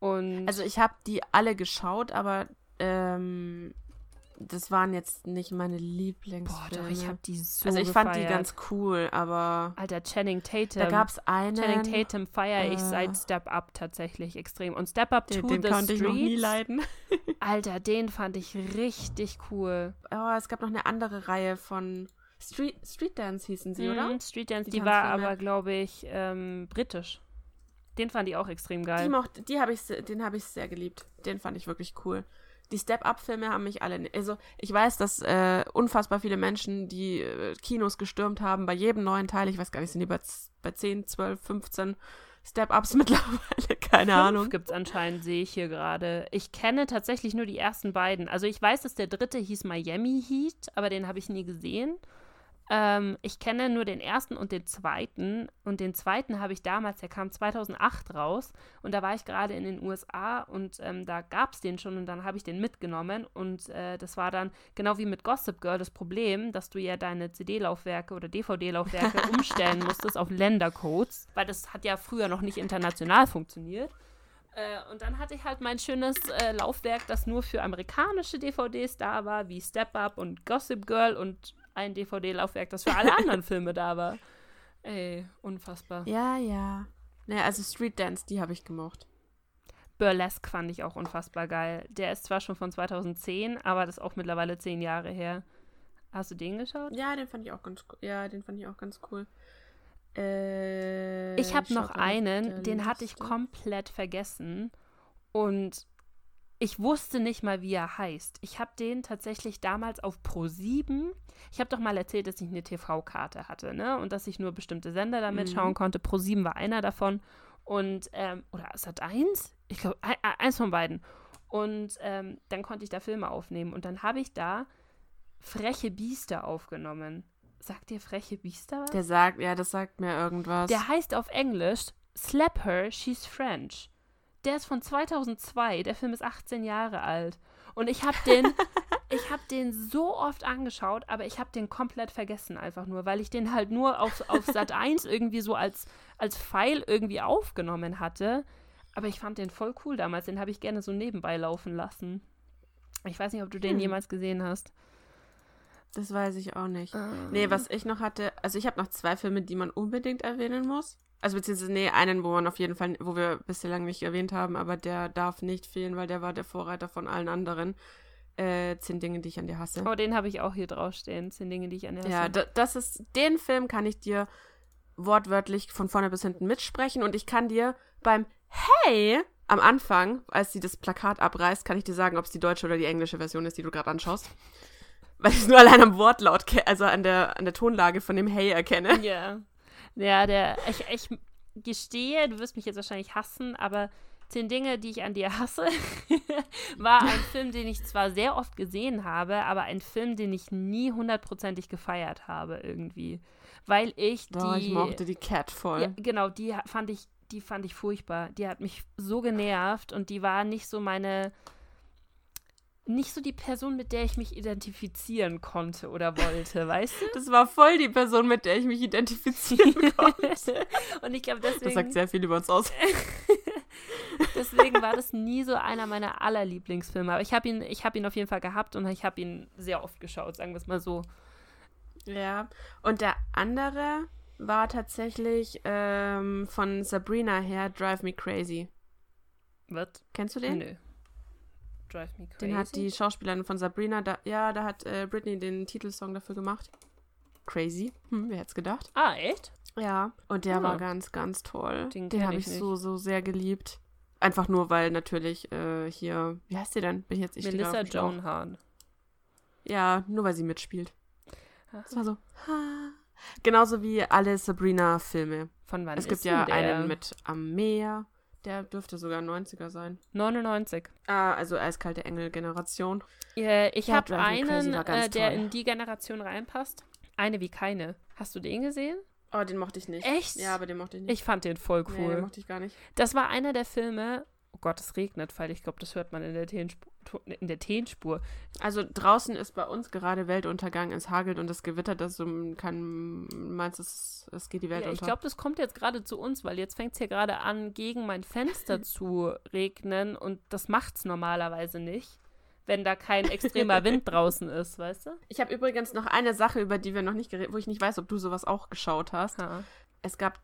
Speaker 2: Und
Speaker 1: Also ich habe die alle geschaut, aber ähm, das waren jetzt nicht meine
Speaker 2: boah,
Speaker 1: Lieblingsfilme.
Speaker 2: doch, ich habe die so
Speaker 1: also ich fand die
Speaker 2: gefeiert.
Speaker 1: ganz cool, aber
Speaker 2: Alter, Channing Tatum.
Speaker 1: da gab es einen,
Speaker 2: Channing Tatum feiere ich
Speaker 1: äh,
Speaker 2: seit Step Up tatsächlich extrem. Und Step Up
Speaker 1: den,
Speaker 2: to
Speaker 1: den
Speaker 2: the
Speaker 1: konnte ich noch nie
Speaker 2: Streets,
Speaker 1: leiden.
Speaker 2: Alter, den fand ich richtig cool.
Speaker 1: Oh, es gab noch eine andere Reihe von Street, Street Dance hießen sie, oder?
Speaker 2: Mhm, Street Dance,
Speaker 1: Die
Speaker 2: die, war aber, glaube ich, ähm, britisch. Den fand ich auch extrem geil.
Speaker 1: Die mochte, die habe ich, den habe ich sehr geliebt. Den fand ich wirklich cool. Die Step-Up-Filme haben mich alle. Also, ich weiß, dass äh, unfassbar viele Menschen die äh, Kinos gestürmt haben bei jedem neuen Teil. Ich weiß gar nicht, sind die bei, bei 10, 12, 15 Step-Ups mittlerweile? Keine Ahnung.
Speaker 2: gibt es anscheinend, sehe ich hier gerade. Ich kenne tatsächlich nur die ersten beiden. Also ich weiß, dass der dritte hieß Miami Heat, aber den habe ich nie gesehen. Ähm, ich kenne nur den ersten und den zweiten. Und den zweiten habe ich damals, der kam 2008 raus. Und da war ich gerade in den USA und ähm, da gab es den schon und dann habe ich den mitgenommen. Und äh, das war dann genau wie mit Gossip Girl das Problem, dass du ja deine CD-Laufwerke oder DVD-Laufwerke umstellen musstest auf Ländercodes, weil das hat ja früher noch nicht international funktioniert. Äh, und dann hatte ich halt mein schönes äh, Laufwerk, das nur für amerikanische DVDs da war, wie Step Up und Gossip Girl und ein DVD-Laufwerk, das für alle anderen Filme da war. Ey, unfassbar.
Speaker 1: Ja, ja. Naja, also Street Dance, die habe ich gemocht.
Speaker 2: Burlesque fand ich auch unfassbar geil. Der ist zwar schon von 2010, aber das ist auch mittlerweile zehn Jahre her. Hast du den geschaut?
Speaker 1: Ja, den fand ich auch ganz cool. Ja, den fand ich auch ganz cool. Äh,
Speaker 2: Ich habe noch einen, den hatte ich komplett vergessen. Und ich wusste nicht mal, wie er heißt. Ich habe den tatsächlich damals auf Pro7. Ich habe doch mal erzählt, dass ich eine TV-Karte hatte, ne? Und dass ich nur bestimmte Sender damit
Speaker 1: Mhm.
Speaker 2: schauen konnte. Pro7 war einer davon. Und, ähm, oder das eins? Ich glaube, eins von beiden. Und ähm, dann konnte ich da Filme aufnehmen. Und dann habe ich da Freche Biester aufgenommen. Sagt dir Freche Biester was?
Speaker 1: Der sagt, ja, das sagt mir irgendwas.
Speaker 2: Der heißt auf Englisch Slap Her, She's French. Der ist von 2002. Der Film ist 18 Jahre alt. Und ich habe den, ich habe den so oft angeschaut, aber ich habe den komplett vergessen einfach nur, weil ich den halt nur auf, auf Sat 1 irgendwie so als, als Pfeil irgendwie aufgenommen hatte. Aber ich fand den voll cool damals. Den habe ich gerne so nebenbei laufen lassen. Ich weiß nicht, ob du den
Speaker 1: Hm.
Speaker 2: jemals gesehen hast.
Speaker 1: Das weiß ich auch nicht. Nee, was ich noch hatte, also ich habe noch zwei Filme, die man unbedingt erwähnen muss. Also beziehungsweise, nee, einen, wo man auf jeden Fall, wo wir bislang nicht erwähnt haben, aber der darf nicht fehlen, weil der war der Vorreiter von allen anderen. Äh, zehn Dinge, die ich an dir hasse.
Speaker 2: Oh, den habe ich auch hier draufstehen. Zehn Dinge, die ich an der
Speaker 1: Ja, da, das ist, den Film kann ich dir wortwörtlich von vorne bis hinten mitsprechen und ich kann dir beim Hey am Anfang, als sie das Plakat abreißt, kann ich dir sagen, ob es die deutsche oder die englische Version ist, die du gerade anschaust. Weil ich es nur allein am Wortlaut, also an der, an der Tonlage von dem Hey erkenne.
Speaker 2: Ja. Ja, der, ich, ich gestehe, du wirst mich jetzt wahrscheinlich hassen, aber Zehn Dinge, die ich an dir hasse, war ein Film, den ich zwar sehr oft gesehen habe, aber ein Film, den ich nie hundertprozentig gefeiert habe irgendwie. Weil ich
Speaker 1: Doch,
Speaker 2: die.
Speaker 1: ich mochte die Cat voll.
Speaker 2: Ja, genau, die fand ich, die fand ich furchtbar. Die hat mich so genervt und die war nicht so meine, nicht so die Person, mit der ich mich identifizieren konnte oder wollte, weißt du?
Speaker 1: Das war voll die Person, mit der ich mich identifizieren konnte.
Speaker 2: und ich glaube, deswegen.
Speaker 1: Das sagt sehr viel über uns aus.
Speaker 2: Deswegen war das nie so einer meiner allerlieblingsfilme. Aber ich habe ihn, ich habe ihn auf jeden Fall gehabt und ich habe ihn sehr oft geschaut, sagen wir es mal so.
Speaker 1: Ja. Und der andere war tatsächlich ähm, von Sabrina her Drive Me Crazy.
Speaker 2: Was?
Speaker 1: Kennst du den?
Speaker 2: Nö. Drive Me Crazy.
Speaker 1: Den hat die Schauspielerin von Sabrina, da, ja, da hat äh, Britney den Titelsong dafür gemacht. Crazy. Hm, wer hätte es gedacht?
Speaker 2: Ah, echt?
Speaker 1: Ja. Und der
Speaker 2: Ah.
Speaker 1: war ganz, ganz toll.
Speaker 2: Den
Speaker 1: Den, habe
Speaker 2: ich
Speaker 1: ich so, so sehr geliebt. Einfach nur, weil natürlich äh, hier, wie heißt sie denn? Bin ich jetzt ich
Speaker 2: Melissa. Joan Hahn.
Speaker 1: Ja, nur weil sie mitspielt. Das war so. ha. Genauso wie alle Sabrina-Filme.
Speaker 2: Von wann
Speaker 1: Es gibt ja
Speaker 2: der?
Speaker 1: einen mit am Meer. Der dürfte sogar 90er sein.
Speaker 2: 99.
Speaker 1: Ah, also eiskalte Engel-Generation.
Speaker 2: Äh, ich habe einen, äh, der in die Generation reinpasst. Eine wie keine. Hast du den gesehen?
Speaker 1: Oh, den mochte ich nicht.
Speaker 2: Echt?
Speaker 1: Ja, aber den mochte ich nicht.
Speaker 2: Ich fand den voll
Speaker 1: Nee, den
Speaker 2: cool.
Speaker 1: mochte ich gar nicht.
Speaker 2: das war einer der Filme. Oh Gott, es regnet, weil ich glaube, das hört man in der Teenspur. In der Teenspur.
Speaker 1: Also draußen ist bei uns gerade Weltuntergang, es hagelt und es gewittert, du kann, meinst, es, es geht die Welt
Speaker 2: Ja, ich
Speaker 1: unter.
Speaker 2: glaube, das kommt jetzt gerade zu uns, weil jetzt fängt es hier gerade an, gegen mein Fenster zu regnen und das macht's normalerweise nicht, wenn da kein extremer Wind draußen ist, weißt du?
Speaker 1: ich habe übrigens noch eine Sache, über die wir noch nicht geredet wo ich nicht weiß, ob du sowas auch geschaut hast.
Speaker 2: Ha.
Speaker 1: Es gab,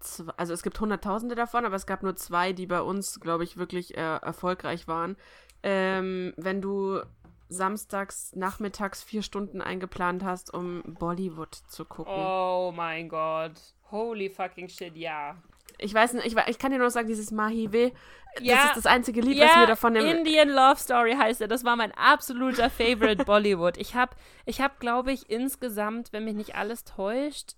Speaker 1: zw- also es gibt hunderttausende davon, aber es gab nur zwei, die bei uns, glaube ich, wirklich äh, erfolgreich waren. Ähm, wenn du samstags nachmittags vier Stunden eingeplant hast, um Bollywood zu gucken.
Speaker 2: Oh mein Gott. Holy fucking shit, ja.
Speaker 1: Ich weiß nicht, ich, ich kann dir nur sagen, dieses Mahive, das
Speaker 2: Ja.
Speaker 1: ist das einzige Lied, was mir davon im,
Speaker 2: Indian Love Story heißt er. Das war mein absoluter Favorite Bollywood. Ich habe, ich hab, glaube ich, insgesamt, wenn mich nicht alles täuscht,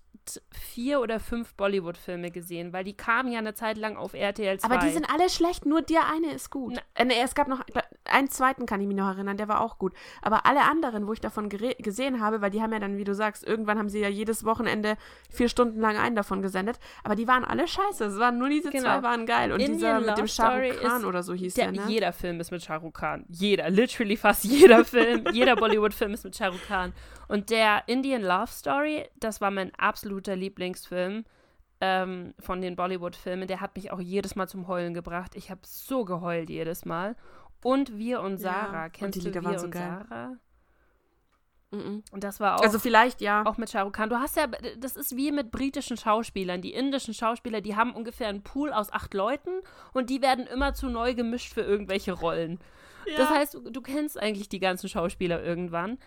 Speaker 2: vier oder fünf Bollywood-Filme gesehen, weil die kamen ja eine Zeit lang auf RTL 2.
Speaker 1: Aber die sind alle schlecht, nur der eine ist gut.
Speaker 2: Na-
Speaker 1: Äh, nee, es gab noch einen zweiten, kann ich mich noch erinnern, der war auch gut. Aber alle anderen, wo ich davon gesehen habe, weil die haben ja dann, wie du sagst, irgendwann haben sie ja jedes Wochenende vier Stunden lang einen davon gesendet, aber die waren alle scheiße. Es waren nur diese
Speaker 2: Genau.
Speaker 1: zwei waren geil. Und
Speaker 2: Indian
Speaker 1: dieser mit
Speaker 2: Love
Speaker 1: dem Shah Rukh Khan oder so hieß
Speaker 2: Der,
Speaker 1: der, ne?
Speaker 2: Jeder Film ist mit Shah Rukh Khan. Jeder, literally fast jeder Film, jeder Bollywood-Film ist mit Shah Rukh Khan. Und der Indian Love Story, das war mein absoluter Lieblingsfilm ähm, von den Bollywood-Filmen. Der hat mich auch jedes Mal zum Heulen gebracht. Ich habe so geheult jedes Mal. Und Wir und
Speaker 1: Ja,
Speaker 2: Sarah.
Speaker 1: und
Speaker 2: Kennst
Speaker 1: die
Speaker 2: du
Speaker 1: Lieder
Speaker 2: Wir
Speaker 1: waren so
Speaker 2: und
Speaker 1: geil.
Speaker 2: Sarah?
Speaker 1: Mhm.
Speaker 2: Und das war auch
Speaker 1: Also vielleicht ja.
Speaker 2: auch mit Shah Rukh Khan. Du hast ja, das ist wie mit britischen Schauspielern. Die indischen Schauspieler, die haben ungefähr einen Pool aus acht Leuten und die werden immer zu neu gemischt für irgendwelche Rollen. Das heißt, du, du kennst eigentlich die ganzen Schauspieler irgendwann.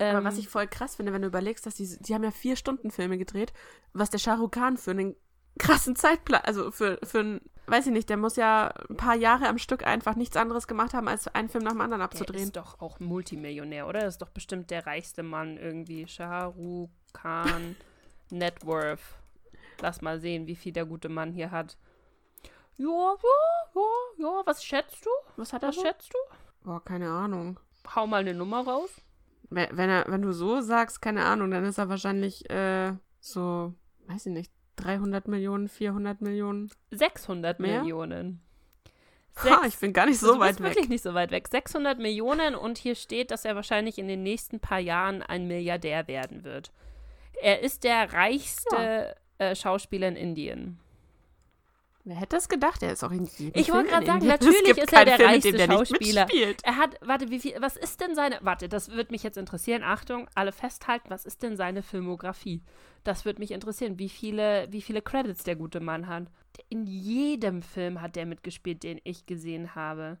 Speaker 2: Ähm,
Speaker 1: Aber was ich voll krass finde, wenn du überlegst, dass die, die haben ja vier Stunden Filme gedreht, was der Shah Rukh Khan für einen krassen Zeitplan, also für, für einen, weiß ich nicht, der muss ja ein paar Jahre am Stück einfach nichts anderes gemacht haben, als einen Film nach dem anderen
Speaker 2: der
Speaker 1: abzudrehen.
Speaker 2: ist doch auch Multimillionär, oder? Das ist doch bestimmt der reichste Mann irgendwie. Shah Rukh Khan, Net Worth. Lass mal sehen, wie viel der gute Mann hier hat. Ja, ja, ja, ja. Was schätzt du?
Speaker 1: Was hat er
Speaker 2: Was
Speaker 1: so?
Speaker 2: schätzt du?
Speaker 1: Boah, keine Ahnung.
Speaker 2: Hau mal eine Nummer raus.
Speaker 1: Wenn, er, wenn du so sagst, keine Ahnung, dann ist er wahrscheinlich äh, so, weiß ich nicht, 300 Millionen, 400 Millionen.
Speaker 2: 600
Speaker 1: Mehr?
Speaker 2: Millionen.
Speaker 1: Ha, ich bin gar nicht so
Speaker 2: Also du
Speaker 1: weit
Speaker 2: bist
Speaker 1: weg.
Speaker 2: wirklich nicht so weit weg. 600 Millionen und hier steht, dass er wahrscheinlich in den nächsten paar Jahren ein Milliardär werden wird. Er ist der reichste äh, Schauspieler in Indien.
Speaker 1: Wer hätte das gedacht? Er ist auch in jedem
Speaker 2: Ich wollte gerade sagen, natürlich ist er der
Speaker 1: Film,
Speaker 2: reichste
Speaker 1: der
Speaker 2: Schauspieler. Er hat, warte, wie viel, was ist denn seine, warte, das wird mich jetzt interessieren. Achtung, alle festhalten, was ist denn seine Filmografie? Das würde mich interessieren, wie viele, wie viele Credits der gute Mann hat. In jedem Film hat der mitgespielt, den ich gesehen habe.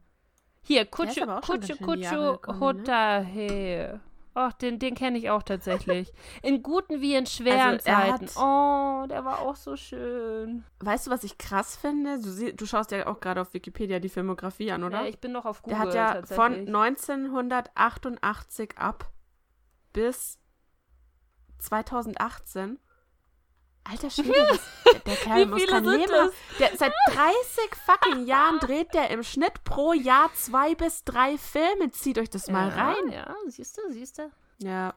Speaker 2: Hier, Kutschu,
Speaker 1: gekommen, ne?
Speaker 2: Hotahe. Ach, den, den kenne ich auch tatsächlich. In guten wie in schweren
Speaker 1: Also,
Speaker 2: Zeiten.
Speaker 1: hat-
Speaker 2: Oh, der war auch so schön.
Speaker 1: Weißt du, was ich krass finde? Du, sie, du schaust ja auch gerade auf Wikipedia die Filmografie an, oder?
Speaker 2: Ja, ich bin noch auf Google
Speaker 1: Der hat ja von
Speaker 2: tatsächlich.
Speaker 1: 1988 ab bis 2018. Alter Schwede, das, der, Kerl muss kein Leben. Der, seit 30 fucking Jahren dreht der im Schnitt pro Jahr zwei bis drei Filme. Zieht euch das mal
Speaker 2: ja,
Speaker 1: rein.
Speaker 2: Ja, siehst du, siehst du.
Speaker 1: Ja.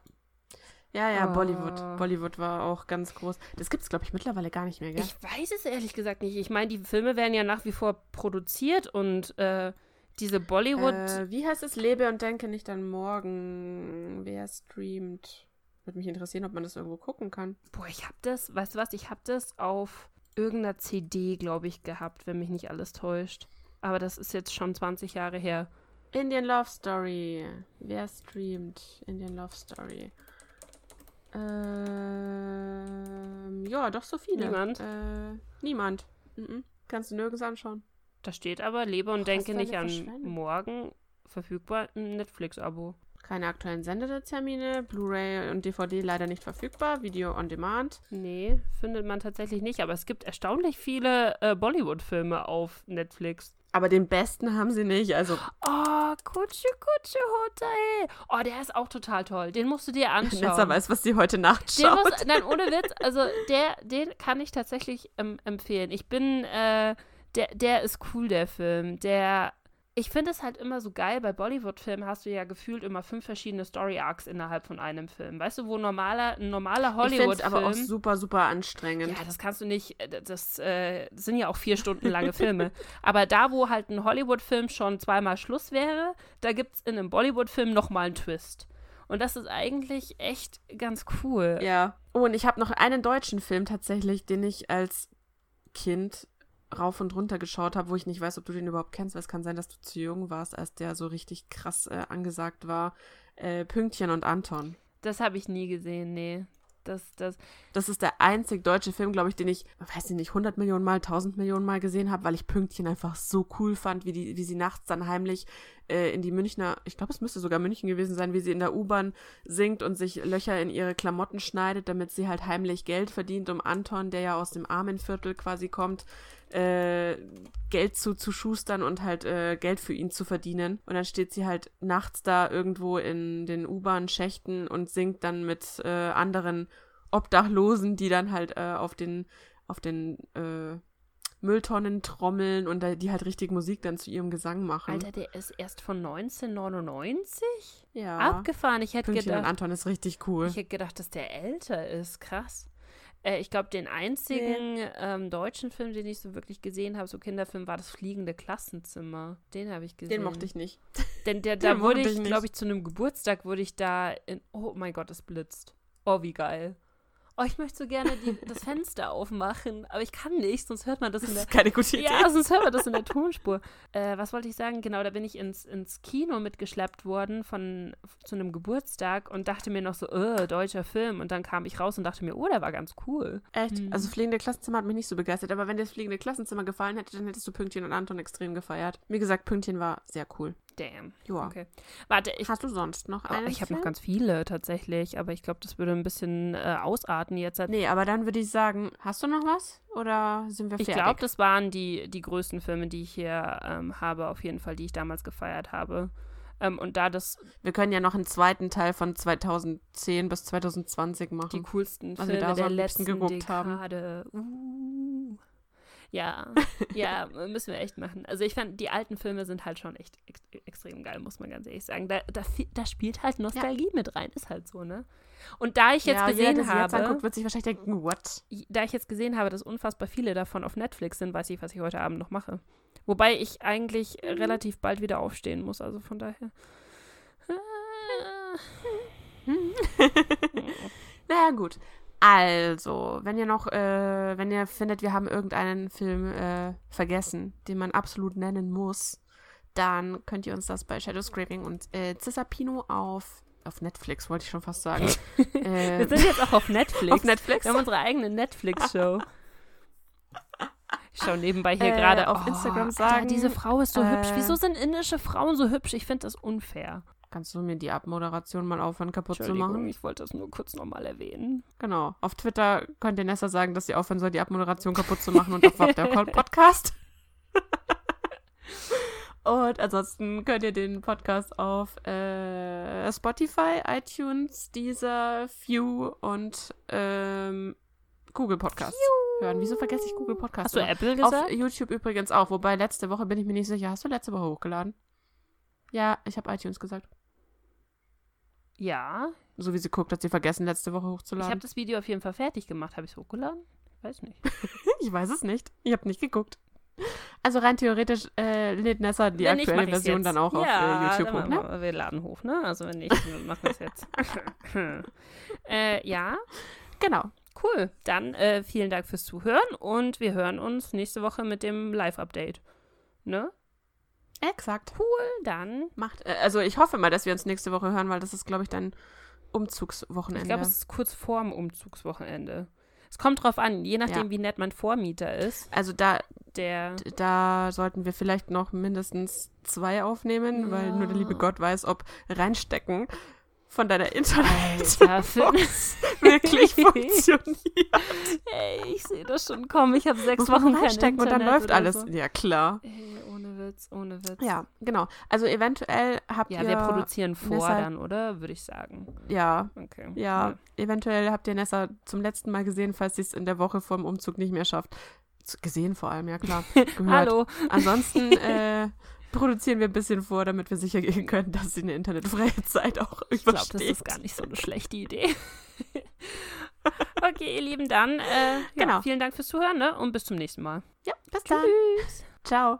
Speaker 1: Ja, ja,
Speaker 2: Oh.
Speaker 1: Bollywood. Bollywood war auch ganz groß. Das gibt es, glaube ich, mittlerweile gar nicht mehr, gell?
Speaker 2: Ich weiß es ehrlich gesagt nicht. Ich meine, die Filme werden ja nach wie vor produziert und äh, diese Bollywood.
Speaker 1: Äh, wie heißt es? Lebe und denke nicht an morgen. Wer streamt? Würde mich interessieren, ob man das irgendwo gucken kann.
Speaker 2: boah, ich hab das, weißt du was, ich hab das auf irgendeiner CD, glaube ich, gehabt, wenn mich nicht alles täuscht. aber das ist jetzt schon 20 Jahre her.
Speaker 1: Indian Love Story. Wer streamt Indian Love Story? Ähm, ja, doch so viele.
Speaker 2: Niemand?
Speaker 1: Äh, niemand. Mhm. Kannst du nirgends anschauen.
Speaker 2: Da steht aber, lebe und
Speaker 1: Och,
Speaker 2: denke nicht an morgen. Verfügbar ein Netflix-Abo.
Speaker 1: Keine aktuellen Sendetermine. Blu-ray und DVD leider nicht verfügbar. Video on Demand.
Speaker 2: Nee, findet man tatsächlich nicht. Aber es gibt erstaunlich viele äh, Bollywood-Filme auf Netflix.
Speaker 1: Aber den besten haben sie nicht. Also,
Speaker 2: Oh, Kutsche, Kutsche, Hotel. Oh, der ist auch total toll. Den musst du dir anschauen.
Speaker 1: Netzer weiß, was sie heute Nacht schaut.
Speaker 2: muss, nein, ohne Witz, also der, den kann ich tatsächlich ähm, empfehlen. Ich bin, äh, der, der ist cool, der Film. Der, ich finde es halt immer so geil, bei Bollywood-Filmen hast du ja gefühlt immer fünf verschiedene Story-Arcs innerhalb von einem Film. Weißt du, wo normaler, ein normaler
Speaker 1: ich finde es aber auch
Speaker 2: Hollywood-Film...
Speaker 1: super, super anstrengend.
Speaker 2: Ja, das kannst du nicht, äh, das äh, sind ja auch vier Stunden lange Filme. Aber da, wo halt ein Hollywood-Film schon zweimal Schluss wäre, da gibt es in einem Bollywood-Film nochmal einen Twist. Und das ist eigentlich echt ganz cool.
Speaker 1: Ja. Oh, und ich habe noch einen deutschen Film tatsächlich, den ich als Kind rauf und runter geschaut habe, wo ich nicht weiß, ob du den überhaupt kennst, weil es kann sein, dass du zu jung warst, als der so richtig krass äh, angesagt war. Äh, Pünktchen und Anton.
Speaker 2: Das habe ich nie gesehen, nee. Das, das,
Speaker 1: Das ist der einzig deutsche Film, glaube ich, den ich, weiß ich nicht, 100 Millionen Mal, 1000 Millionen Mal gesehen habe, weil ich Pünktchen einfach so cool fand, wie, die, wie sie nachts dann heimlich äh, in die Münchner, ich glaube, es müsste sogar München gewesen sein, wie sie in der U-Bahn singt und sich Löcher in ihre Klamotten schneidet, damit sie halt heimlich Geld verdient, um Anton, der ja aus dem Armenviertel quasi kommt, äh, Geld zu, zu schustern und halt äh, Geld für ihn zu verdienen. Und dann steht sie halt nachts da irgendwo in den U-Bahn-Schächten und singt dann mit äh, anderen Obdachlosen, die dann halt äh, auf den, auf den äh, Mülltonnen trommeln und die halt richtig Musik dann zu ihrem Gesang machen.
Speaker 2: Alter, der ist erst von 1999?
Speaker 1: ja.
Speaker 2: Abgefahren. Ich hätte
Speaker 1: Pünktchen
Speaker 2: gedacht,
Speaker 1: Anton ist richtig cool.
Speaker 2: ich hätte gedacht, dass der älter ist. Krass. Äh, ich glaube, den einzigen ähm, deutschen Film, den ich so wirklich gesehen habe, so Kinderfilm, war das Fliegende Klassenzimmer. Den habe ich gesehen.
Speaker 1: Den mochte ich nicht.
Speaker 2: Denn der, da wurde ich,
Speaker 1: ich
Speaker 2: glaube ich, zu einem Geburtstag wurde ich da in. Oh mein Gott, es blitzt. Oh, wie geil. Oh, ich möchte so gerne die, das Fenster aufmachen, aber ich kann nicht, sonst hört man das,
Speaker 1: Das
Speaker 2: in der.
Speaker 1: ist keine gute Idee.
Speaker 2: Ja, sonst hört man das in der Tonspur. Äh, was wollte ich sagen? Genau, da bin ich ins, ins Kino mitgeschleppt worden von zu einem Geburtstag und dachte mir noch so, äh, deutscher Film. Und dann kam ich raus und dachte mir, oh, der war ganz cool.
Speaker 1: Echt?
Speaker 2: Mhm.
Speaker 1: Also Fliegende Klassenzimmer hat mich nicht so begeistert, aber wenn dir das Fliegende Klassenzimmer gefallen hätte, dann hättest du Pünktchen und Anton extrem gefeiert. Wie gesagt, Pünktchen war sehr cool.
Speaker 2: Damn.
Speaker 1: Joa.
Speaker 2: Okay. Warte, ich,
Speaker 1: Hast du sonst noch
Speaker 2: oh,
Speaker 1: einen
Speaker 2: ich habe noch ganz viele tatsächlich, aber ich glaube, das würde ein bisschen äh, ausarten jetzt.
Speaker 1: Nee, aber dann würde ich sagen, hast du noch was? Oder sind wir
Speaker 2: Ich
Speaker 1: fertig?
Speaker 2: glaube, das waren die, die größten Filme, die ich hier ähm, habe, auf jeden Fall, die ich damals gefeiert habe. Ähm, und da das
Speaker 1: wir können ja noch einen zweiten Teil von 2010 bis 2020
Speaker 2: die
Speaker 1: machen.
Speaker 2: coolsten
Speaker 1: Was wir
Speaker 2: Filme
Speaker 1: da so
Speaker 2: der letzten
Speaker 1: geguckt haben.
Speaker 2: Dekade. Uh. Ja, ja, müssen wir echt machen. Also ich fand, die alten Filme sind halt schon echt ex extrem geil, muss man ganz ehrlich sagen. Da, da, da spielt halt Nostalgie mit rein, ist halt so, ne? Und da ich jetzt
Speaker 1: ja, jeder,
Speaker 2: gesehen
Speaker 1: der sie jetzt
Speaker 2: habe,
Speaker 1: anguckt, wird sich wahrscheinlich denken, what?
Speaker 2: da ich jetzt gesehen habe, dass unfassbar viele davon auf Netflix sind, weiß ich, was ich heute Abend noch mache. Wobei ich eigentlich
Speaker 1: Mhm.
Speaker 2: relativ bald wieder aufstehen muss, also von daher.
Speaker 1: naja, gut. Also, wenn ihr noch, äh, wenn ihr findet, wir haben irgendeinen Film äh, vergessen, den man absolut nennen muss, dann könnt ihr uns das bei Shadow Scraping und äh, Cisapino auf, auf Netflix, wollte ich schon fast sagen. äh,
Speaker 2: Wir sind jetzt auch auf Netflix.
Speaker 1: auf Netflix.
Speaker 2: Wir haben unsere eigene Netflix-Show. Ich schaue nebenbei hier
Speaker 1: Äh,
Speaker 2: gerade
Speaker 1: auf Instagram
Speaker 2: Alter,
Speaker 1: sagen,
Speaker 2: diese Frau ist so hübsch.
Speaker 1: äh,
Speaker 2: Wieso sind indische Frauen so hübsch? Ich finde das unfair.
Speaker 1: Kannst du mir die Abmoderation mal aufhören, kaputt zu machen?
Speaker 2: ich wollte das nur kurz nochmal erwähnen.
Speaker 1: Genau. Auf Twitter könnt ihr Nessa sagen, dass sie aufhören soll, die Abmoderation kaputt zu machen und auf der Podcast. und ansonsten könnt ihr den Podcast auf äh, Spotify, iTunes, Deezer, View und ähm, Google Podcast hören. Wieso vergesse ich Google Podcast?
Speaker 2: Hast du
Speaker 1: immer?
Speaker 2: Apple
Speaker 1: Auf
Speaker 2: gesagt?
Speaker 1: YouTube übrigens auch. Wobei letzte Woche bin ich mir nicht sicher. Hast du letzte Woche hochgeladen? Ja, ich habe iTunes gesagt.
Speaker 2: Ja.
Speaker 1: So wie sie guckt, hat sie vergessen, letzte Woche
Speaker 2: Ich
Speaker 1: hochzuladen.
Speaker 2: habe das Video auf jeden Fall fertig gemacht. Habe ich es hochgeladen? Weiß nicht.
Speaker 1: Ich weiß es nicht. Ich habe nicht geguckt. Also rein theoretisch äh, lädt Nessa die
Speaker 2: Wenn
Speaker 1: aktuelle Version
Speaker 2: jetzt.
Speaker 1: dann auch
Speaker 2: ja,
Speaker 1: auf äh, YouTube hoch, ne?
Speaker 2: wir, wir laden hoch, ne? Also wenn nicht, dann machen wir es jetzt. äh, ja,
Speaker 1: Genau.
Speaker 2: cool. Dann äh, vielen Dank fürs Zuhören und wir hören uns nächste Woche mit dem Live-Update. Ne?
Speaker 1: Exakt.
Speaker 2: Cool, dann.
Speaker 1: Macht, äh, also ich hoffe mal, dass wir uns nächste Woche hören, weil das ist, glaube ich, dein
Speaker 2: Ich
Speaker 1: Umzugswochenende.
Speaker 2: glaube, es ist kurz vorm Umzugswochenende. Es kommt drauf an, je nachdem,
Speaker 1: Ja.
Speaker 2: wie nett mein Vormieter ist,
Speaker 1: also da,
Speaker 2: der.
Speaker 1: da sollten wir vielleicht noch mindestens zwei aufnehmen, weil nur der liebe
Speaker 2: Ja.
Speaker 1: Gott weiß, ob reinstecken von deiner Internet wirklich funktioniert.
Speaker 2: Ey, ich sehe das schon kommen. Ich habe sechs Wochen kein
Speaker 1: reinstecken und dann
Speaker 2: Internet
Speaker 1: läuft alles.
Speaker 2: So.
Speaker 1: Ja, klar.
Speaker 2: Ey, Witz, ohne Witz.
Speaker 1: Ja, genau. Also eventuell habt
Speaker 2: Ja,
Speaker 1: ihr.
Speaker 2: wir produzieren vor
Speaker 1: Nessa-
Speaker 2: dann, oder? Würde ich sagen.
Speaker 1: Ja,
Speaker 2: Okay.
Speaker 1: ja, eventuell habt ihr Nessa zum letzten Mal gesehen, falls sie es in der Woche vorm Umzug nicht mehr schafft. Gesehen vor allem, ja klar.
Speaker 2: Hallo.
Speaker 1: Ansonsten äh, produzieren wir ein bisschen vor, damit wir sicher gehen können, dass sie eine internetfreie Zeit auch
Speaker 2: Ich glaube,
Speaker 1: übersteht.
Speaker 2: das ist gar nicht so eine schlechte Idee. okay, ihr Lieben, dann äh, ja,
Speaker 1: Genau.
Speaker 2: vielen Dank fürs Zuhören ne? und bis zum nächsten Mal.
Speaker 1: Ja, bis dann.
Speaker 2: Tschüss.
Speaker 1: Ciao.